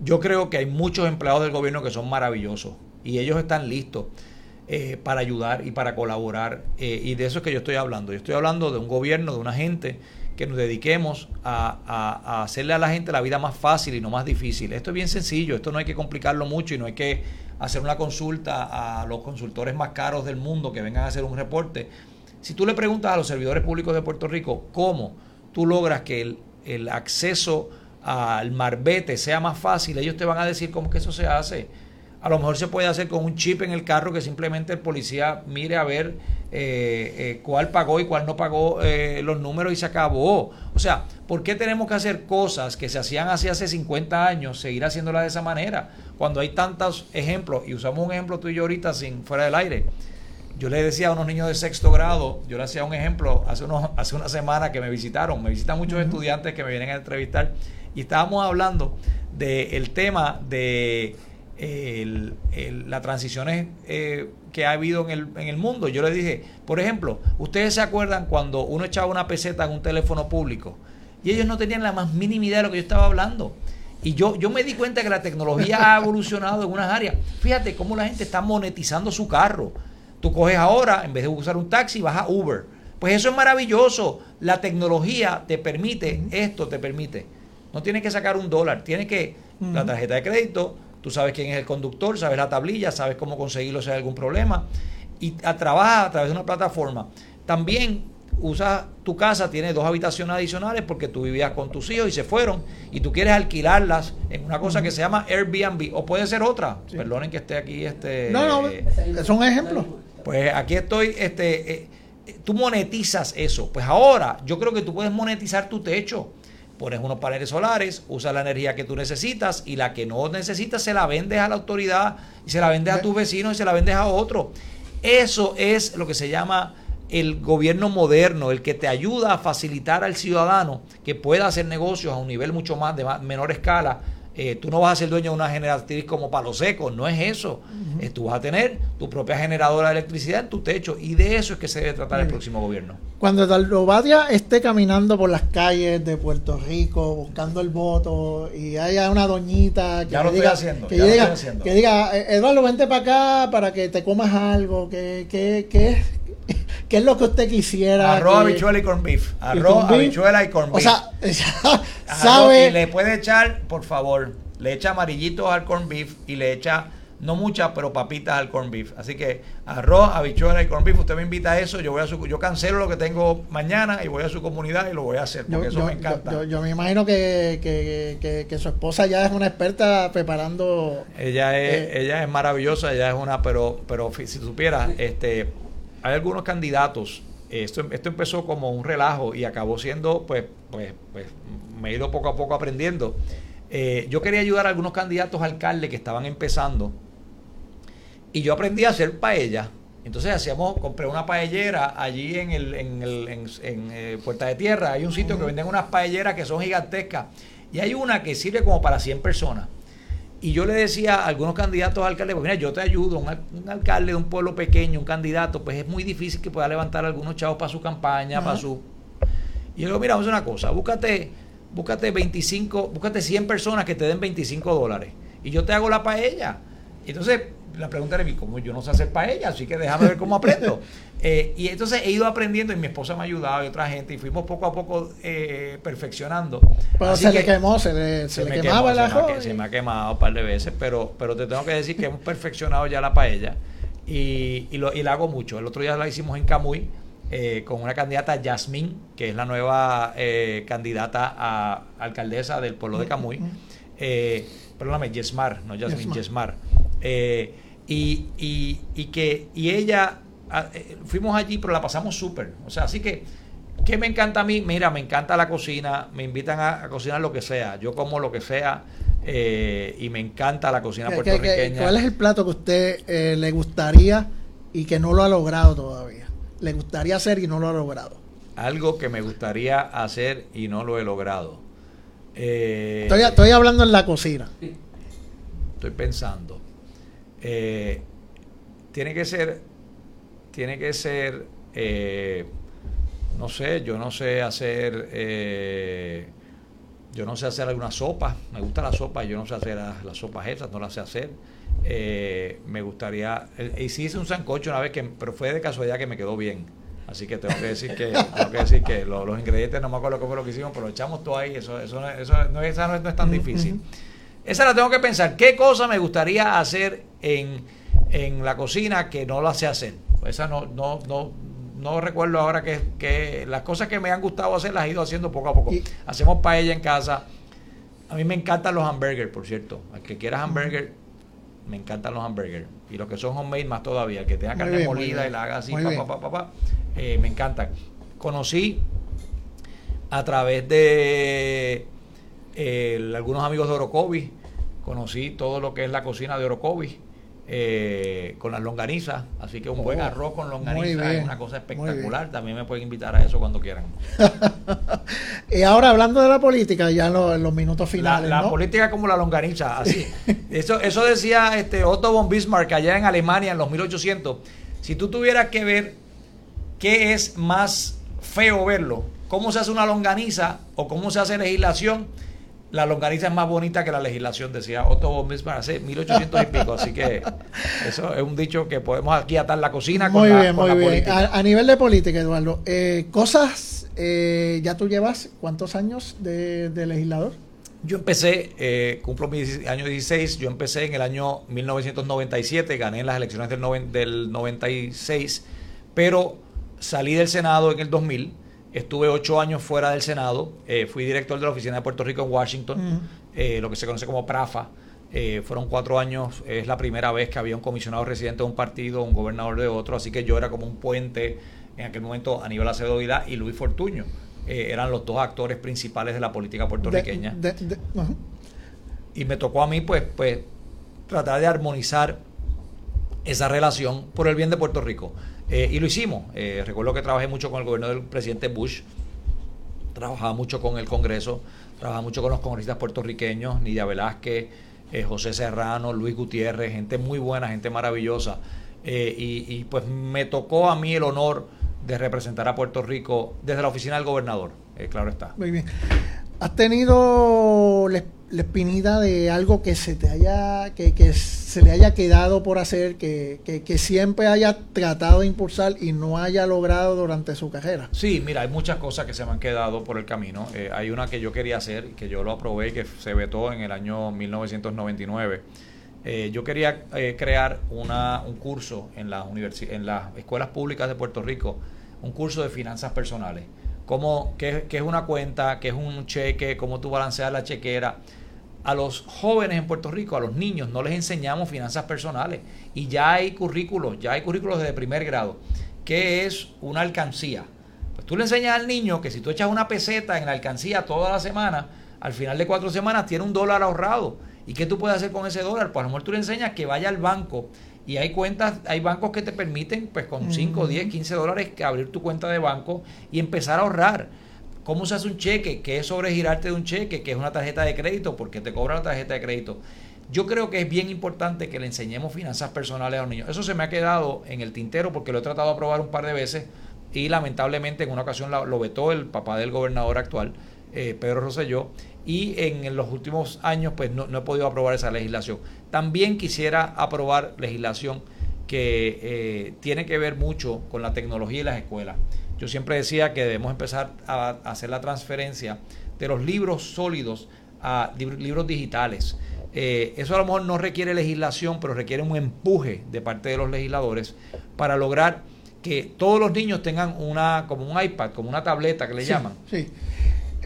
Yo creo que hay muchos empleados del gobierno que son maravillosos y ellos están listos eh, para ayudar y para colaborar. Eh, y de eso es que yo estoy hablando. Yo estoy hablando de un gobierno, de una gente que nos dediquemos a, hacerle a la gente la vida más fácil y no más difícil. Esto es bien sencillo, esto no hay que complicarlo mucho y no hay que hacer una consulta a los consultores más caros del mundo que vengan a hacer un reporte. Si tú le preguntas a los servidores públicos de Puerto Rico cómo tú logras que el, el acceso al marbete sea más fácil, ellos te van a decir cómo que eso se hace. A lo mejor se puede hacer con un chip en el carro que simplemente el policía mire a ver eh, eh, cuál pagó y cuál no pagó eh, los números y se acabó. O sea, ¿por qué tenemos que hacer cosas que se hacían hace hace 50 años, seguir haciéndolas de esa manera? Cuando hay tantos ejemplos, y usamos un ejemplo tú y yo ahorita sin fuera del aire. Yo le decía a unos niños de sexto grado, yo le hacía un ejemplo hace, unos, hace una semana que me visitaron, me visitan muchos estudiantes que me vienen a entrevistar y estábamos hablando del tema de las transiciones eh, que ha habido en el, en el mundo. Yo le dije, por ejemplo, ustedes se acuerdan cuando uno echaba una peseta en un teléfono público y ellos no tenían la más mínima idea de lo que yo estaba hablando. Y yo, yo me di cuenta que la tecnología ha evolucionado en unas áreas. Fíjate cómo la gente está monetizando su carro. Tú coges ahora, en vez de usar un taxi, vas a Uber. Pues eso es maravilloso. La tecnología te permite, esto te permite. No tienes que sacar un dólar, tienes que, la tarjeta de crédito, Tú sabes quién es el conductor, sabes la tablilla, sabes cómo conseguirlo si hay algún problema. Y a, trabaja a través de una plataforma. También usa tu casa, tiene dos habitaciones adicionales porque tú vivías con tus hijos y se fueron y tú quieres alquilarlas en una cosa que se llama Airbnb o puede ser otra. Perdonen que esté aquí este No, no, es un ejemplo. Pues aquí estoy este eh, tú monetizas eso. Pues ahora yo creo que tú puedes monetizar tu techo pones unos paneles solares, usas la energía que tú necesitas y la que no necesitas se la vendes a la autoridad y se la vendes a tus vecinos y se la vendes a otro. Eso es lo que se llama el gobierno moderno, el que te ayuda a facilitar al ciudadano que pueda hacer negocios a un nivel mucho más de menor escala eh, tú no vas a ser dueño de una generatriz como palo seco, no es eso. Eh, tú vas a tener tu propia generadora de electricidad en tu techo y de eso es que se debe tratar el próximo gobierno. Cuando Badia esté caminando por las calles de Puerto Rico buscando el voto y haya una doñita que, diga, que, diga, que diga, eh, Eduardo, vente para acá para que te comas algo, que, que, que, ¿Qué es lo que usted quisiera? Arroz, habichuela y corn beef. Arroz, habichuela y corn beef. O sea, sabe. Y le puede echar, por favor, le echa amarillitos al corn beef y le echa, no muchas, pero papitas al corn beef. Así que arroz, habichuela y corn beef, usted me invita a eso, yo voy a su, yo cancelo lo que tengo mañana y voy a su comunidad y lo voy a hacer, porque eso me encanta. Yo, me imagino que, que, que, su esposa ya es una experta preparando. Ella es, eh, ella es maravillosa, ella es una, pero, pero si supieras, este hay algunos candidatos, esto, esto empezó como un relajo y acabó siendo, pues, pues, pues me he ido poco a poco aprendiendo. Eh, yo quería ayudar a algunos candidatos alcaldes que estaban empezando y yo aprendí a hacer paella. Entonces hacíamos, compré una paellera allí en, el, en, el, en, eh, Puerta de Tierra. Hay un sitio que venden unas paelleras que son gigantescas. Y hay una que sirve como para 100 personas. Y yo le decía a algunos candidatos a alcalde, pues mira, yo te ayudo, un, alcalde de un pueblo pequeño, un candidato, pues es muy difícil que pueda levantar algunos chavos para su campaña, para su... Y yo le digo, mira, vamos a una cosa, búscate, búscate 25, búscate 100 personas que te den 25 dólares y yo te hago la paella. Entonces, la pregunta era, ¿cómo yo no sé hacer paella? Así que déjame ver cómo aprendo. Eh, y entonces he ido aprendiendo y mi esposa me ha ayudado y otra gente y fuimos poco a poco eh, perfeccionando. Pero se le quemó, se le, se le quemaba el ajo. Se, me ha quemado un par de veces, pero, pero te tengo que decir que hemos perfeccionado ya la paella y, y, lo, y la hago mucho. El otro día la hicimos en Camuy eh, con una candidata Yasmín, que es la nueva candidata a alcaldesa del pueblo de Camuy. Eh, perdóname, Yesmar, no Yasmín, Yesmar. Y, y, y, que, y ella Ah, eh, fuimos allí, pero la pasamos súper. O sea, así que, ¿qué me encanta a mí? Mira, me encanta la cocina, me invitan a, cocinar lo que sea, yo como lo que sea eh, y me encanta la cocina puertorriqueña. ¿Cuál es el plato que usted eh, le gustaría y que no lo ha logrado todavía? Le gustaría hacer y no lo ha logrado. Algo que me gustaría hacer y no lo he logrado. estoy, estoy hablando en la cocina. Estoy pensando. Tiene que ser tiene que ser eh, no sé, yo no sé hacer, eh, yo no sé hacer alguna sopa, me gusta la sopa, yo no sé hacer las, sopas esas, no las sé hacer. Eh, me gustaría, y sí hice un sancocho una vez, que, pero fue de casualidad que me quedó bien. Así que tengo que decir que, tengo que, decir que los ingredientes, no me acuerdo qué fue lo que hicimos, pero lo echamos todo ahí, eso, eso, eso no, esa no, es tan difícil. Esa la tengo que pensar. ¿Qué cosa me gustaría hacer en, en la cocina que no la sé hacer? Esa no, no, no, no recuerdo ahora que, que, las cosas que me han gustado hacer las he ido haciendo poco a poco. Hacemos paella en casa. A mí me encantan los hamburgers, por cierto. Al que quiera hamburger, me encantan los hamburgers. Y los que son homemade más todavía. El que tenga carne molida y la haga así, papá, papá, eh, me encantan. Conocí a través de eh, algunos amigos de Orocovi, conocí todo lo que es la cocina de Orocovi eh, con las longanizas. Así que un buen oh, arroz con longaniza es una cosa espectacular. También me pueden invitar a eso cuando quieran. y ahora hablando de la política, ya en los, minutos finales. La, política como la longaniza, así. eso, eso decía este Otto von Bismarck allá en Alemania en los 1800. Si tú tuvieras que ver qué es más feo verlo, cómo se hace una longaniza o cómo se hace legislación la longaniza es más bonita que la legislación, decía Otto von Bismarck hace 1800 y pico. Así que eso es un dicho que podemos aquí atar la cocina con muy bien, muy bien. A, nivel de política, Eduardo, eh, cosas, eh, ya tú llevas cuántos años de, legislador? Yo empecé, eh, cumplo mi año 16, yo empecé en el año 1997, gané en las elecciones del, del 96, pero salí del Senado en el 2000 Estuve ocho años fuera del Senado, eh, fui director de la Oficina de Puerto Rico en Washington, eh, lo que se conoce como PRAFA. Eh, fueron cuatro años, es la primera vez que había un comisionado residente de un partido, un gobernador de otro, así que yo era como un puente en aquel momento Aníbal Acevedo y Luis Fortuño. eran los dos actores principales de la política puertorriqueña. Y me tocó a mí, pues, pues, tratar de armonizar esa relación por el bien de Puerto Rico. Eh, y lo hicimos. Eh, recuerdo que trabajé mucho con el gobierno del presidente Bush, trabajaba mucho con el Congreso, trabajaba mucho con los congresistas puertorriqueños, Nidia Velázquez, eh, José Serrano, Luis Gutiérrez, gente muy buena, gente maravillosa. Y, pues me tocó a mí el honor de representar a Puerto Rico desde la oficina del gobernador, claro está. Muy bien. ¿Has tenido la espinita de algo que se te haya, que, que se le haya quedado por hacer, que, que, siempre haya tratado de impulsar y no haya logrado durante su carrera? Sí, mira, hay muchas cosas que se me han quedado por el camino. Eh, hay una que yo quería hacer, que yo lo aprobé, que se vetó en el año 1999. Eh, yo quería eh, crear una, un curso en, la en las escuelas públicas de Puerto Rico, un curso de finanzas personales cómo, qué, es una cuenta, qué es un cheque, cómo tú balanceas la chequera. A los jóvenes en Puerto Rico, a los niños, no les enseñamos finanzas personales. Y ya hay currículos, ya hay currículos desde primer grado. ¿Qué es una alcancía? Pues tú le enseñas al niño que si tú echas una peseta en la alcancía toda la semana, al final de cuatro semanas tiene un dólar ahorrado. ¿Y qué tú puedes hacer con ese dólar? Pues a lo mejor tú le enseñas que vaya al banco y hay cuentas, hay bancos que te permiten, pues con 5, 10, 15 dólares, que abrir tu cuenta de banco y empezar a ahorrar. ¿Cómo se hace un cheque? ¿Qué es sobregirarte de un cheque? ¿Qué es una tarjeta de crédito? porque te cobra la tarjeta de crédito? Yo creo que es bien importante que le enseñemos finanzas personales a los niños. Eso se me ha quedado en el tintero porque lo he tratado de aprobar un par de veces y lamentablemente en una ocasión lo vetó el papá del gobernador actual, eh, Pedro Rosselló, y en los últimos años pues no, he podido aprobar esa legislación. También quisiera aprobar legislación que eh, tiene que ver mucho con la tecnología y las escuelas. Yo siempre decía que debemos empezar a, hacer la transferencia de los libros sólidos a libros digitales. Eh, eso a lo mejor no requiere legislación, pero requiere un empuje de parte de los legisladores para lograr que todos los niños tengan una como un iPad, como una tableta que le llaman. Sí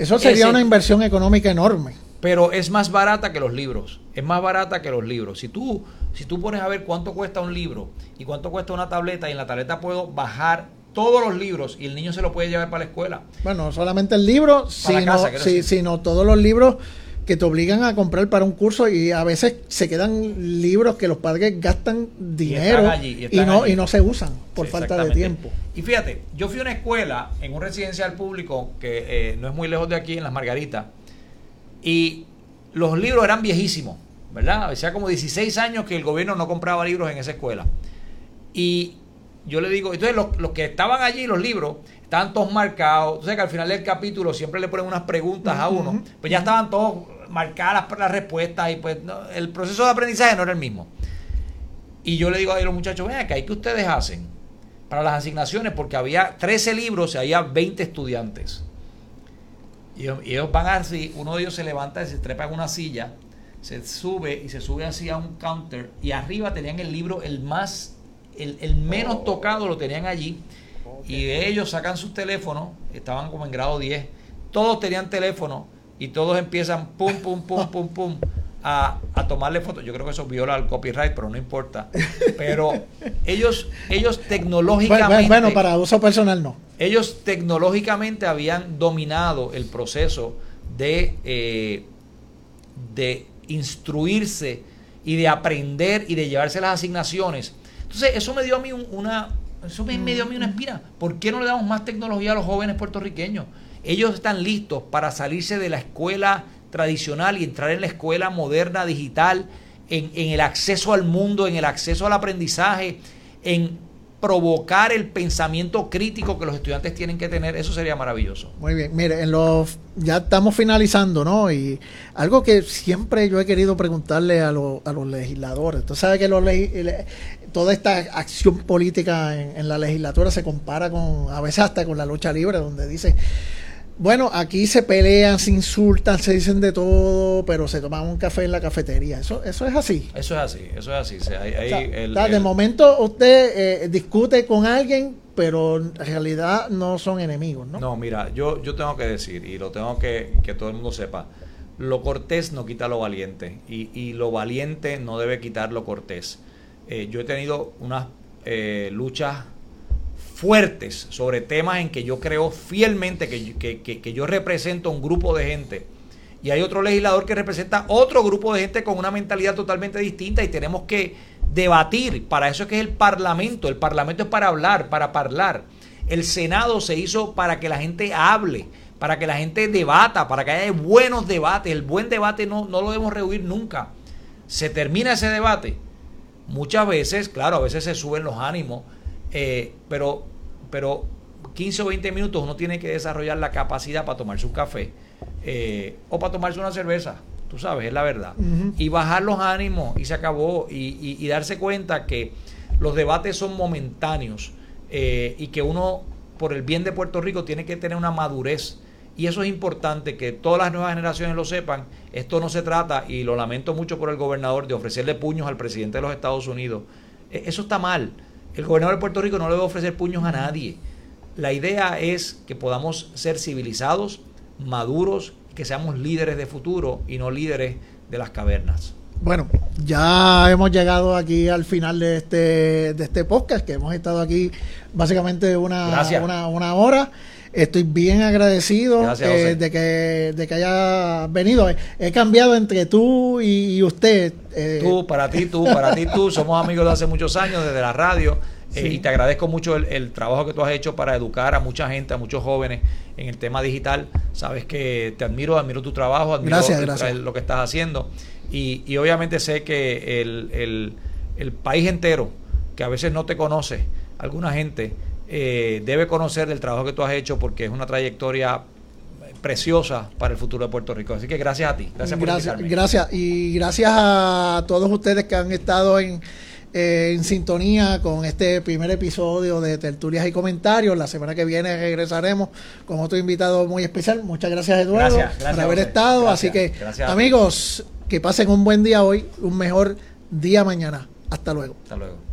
eso sería una inversión económica enorme. Pero es más barata que los libros. Es más barata que los libros. Si tú, si tú pones a ver cuánto cuesta un libro y cuánto cuesta una tableta, y en la tableta puedo bajar todos los libros y el niño se lo puede llevar para la escuela. Bueno, no solamente el libro, sino, sino todos los libros que te obligan a comprar para un curso y a veces se quedan libros que los padres gastan dinero y, no, y no se usan por falta de tiempo. Y fíjate, yo fui a una escuela en un residencial público que eh, no es muy lejos de aquí, en Las Margaritas, y los libros eran viejísimos, ¿verdad? Hacía como 16 años que el gobierno no compraba libros en esa escuela. Y yo le digo, entonces los, los que estaban allí, los libros, tantos marcados. Tú sabes que al final del capítulo siempre le ponen unas preguntas a uno, pues ya estaban todos marcadas las, respuestas y pues el proceso de aprendizaje no era el mismo. Y yo le digo a los muchachos, vean que hay que ustedes hacen para las asignaciones, porque había 13 libros y había 20 estudiantes. Y ellos van así, uno de ellos se levanta y se trepa en una silla, se sube y se sube así a un counter y arriba tenían el libro el más, el, el menos oh. tocado lo tenían allí y ellos sacan sus teléfonos, estaban como en grado 10, todos tenían teléfono y todos empiezan pum, pum, pum, pum, pum. A, a, tomarle fotos. Yo creo que eso viola el copyright, pero no importa. Pero ellos, ellos tecnológicamente. Bueno, para uso personal no. Ellos tecnológicamente habían dominado el proceso de, eh, de instruirse y de aprender y de llevarse las asignaciones. Entonces, eso me dio a mí una, eso me, dio a mí una espina. ¿Por qué no le damos más tecnología a los jóvenes puertorriqueños? Ellos están listos para salirse de la escuela tradicional y entrar en la escuela moderna, digital, en, el acceso al mundo, en el acceso al aprendizaje, en provocar el pensamiento crítico que los estudiantes tienen que tener, eso sería maravilloso. Muy bien, mire, en los, ya estamos finalizando, ¿no? Y algo que siempre yo he querido preguntarle a, los legisladores, usted sabe que los toda esta acción política en, en, la legislatura se compara con, a veces hasta con la lucha libre, donde dice, bueno, aquí se pelean, se insultan, se dicen de todo, pero se toman un café en la cafetería. Eso, eso es así. Eso es así, eso es así. de momento usted eh, discute con alguien, pero en realidad no son enemigos, ¿no? No, mira, yo, yo tengo que decir, y lo tengo que que todo el mundo sepa, lo cortés no quita lo valiente, y, y lo valiente no debe quitar lo cortés. Eh, yo he tenido unas eh, luchas fuertes sobre temas en que yo creo fielmente que, yo represento un grupo de gente y hay otro legislador que representa otro grupo de gente con una mentalidad totalmente distinta y tenemos que debatir. Para eso es que es el Parlamento. El Parlamento es para hablar, para hablar. El Senado se hizo para que la gente hable, para que la gente debata, para que haya buenos debates. El buen debate no, no lo debemos rehuir nunca. Se termina ese debate. Muchas veces, claro, a veces se suben los ánimos, eh, pero pero 15 o 20 minutos uno tiene que desarrollar la capacidad para tomarse un café eh, o para tomarse una cerveza, tú sabes, es la verdad. Y bajar los ánimos y se acabó y, darse cuenta que los debates son momentáneos eh, y que uno, por el bien de Puerto Rico, tiene que tener una madurez. Y eso es importante que todas las nuevas generaciones lo sepan. Esto no se trata, y lo lamento mucho por el gobernador, de ofrecerle puños al presidente de los Estados Unidos. E, eso está mal. El gobernador de Puerto Rico no le debe ofrecer puños a nadie. La idea es que podamos ser civilizados, maduros, que seamos líderes de futuro y no líderes de las cavernas. Bueno, ya hemos llegado aquí al final de este, de este podcast, que hemos estado aquí básicamente una, una, una hora. Estoy bien agradecido eh, de, que, de que haya venido. He cambiado entre tú y, usted. Eh. Tú, para ti, tú, para ti, tú. Somos amigos de hace muchos años, desde la radio. Eh, y te agradezco mucho el, trabajo que tú has hecho para educar a mucha gente, a muchos jóvenes en el tema digital. Sabes que te admiro, admiro tu trabajo, admiro lo que estás haciendo. Y, y obviamente sé que el, el, el país entero, que a veces no te conoce, alguna gente, eh, debe conocer del trabajo que tú has hecho porque es una trayectoria preciosa para el futuro de Puerto Rico. Así que gracias a ti. Gracias por gracias, gracias. Y gracias a todos ustedes que han estado en, eh, en sintonía con este primer episodio de Tertulias y Comentarios. La semana que viene regresaremos con otro invitado muy especial. Muchas gracias, Eduardo, por haber estado. Así que, amigos, que pasen un buen día hoy, un mejor día mañana. Hasta luego. Hasta luego.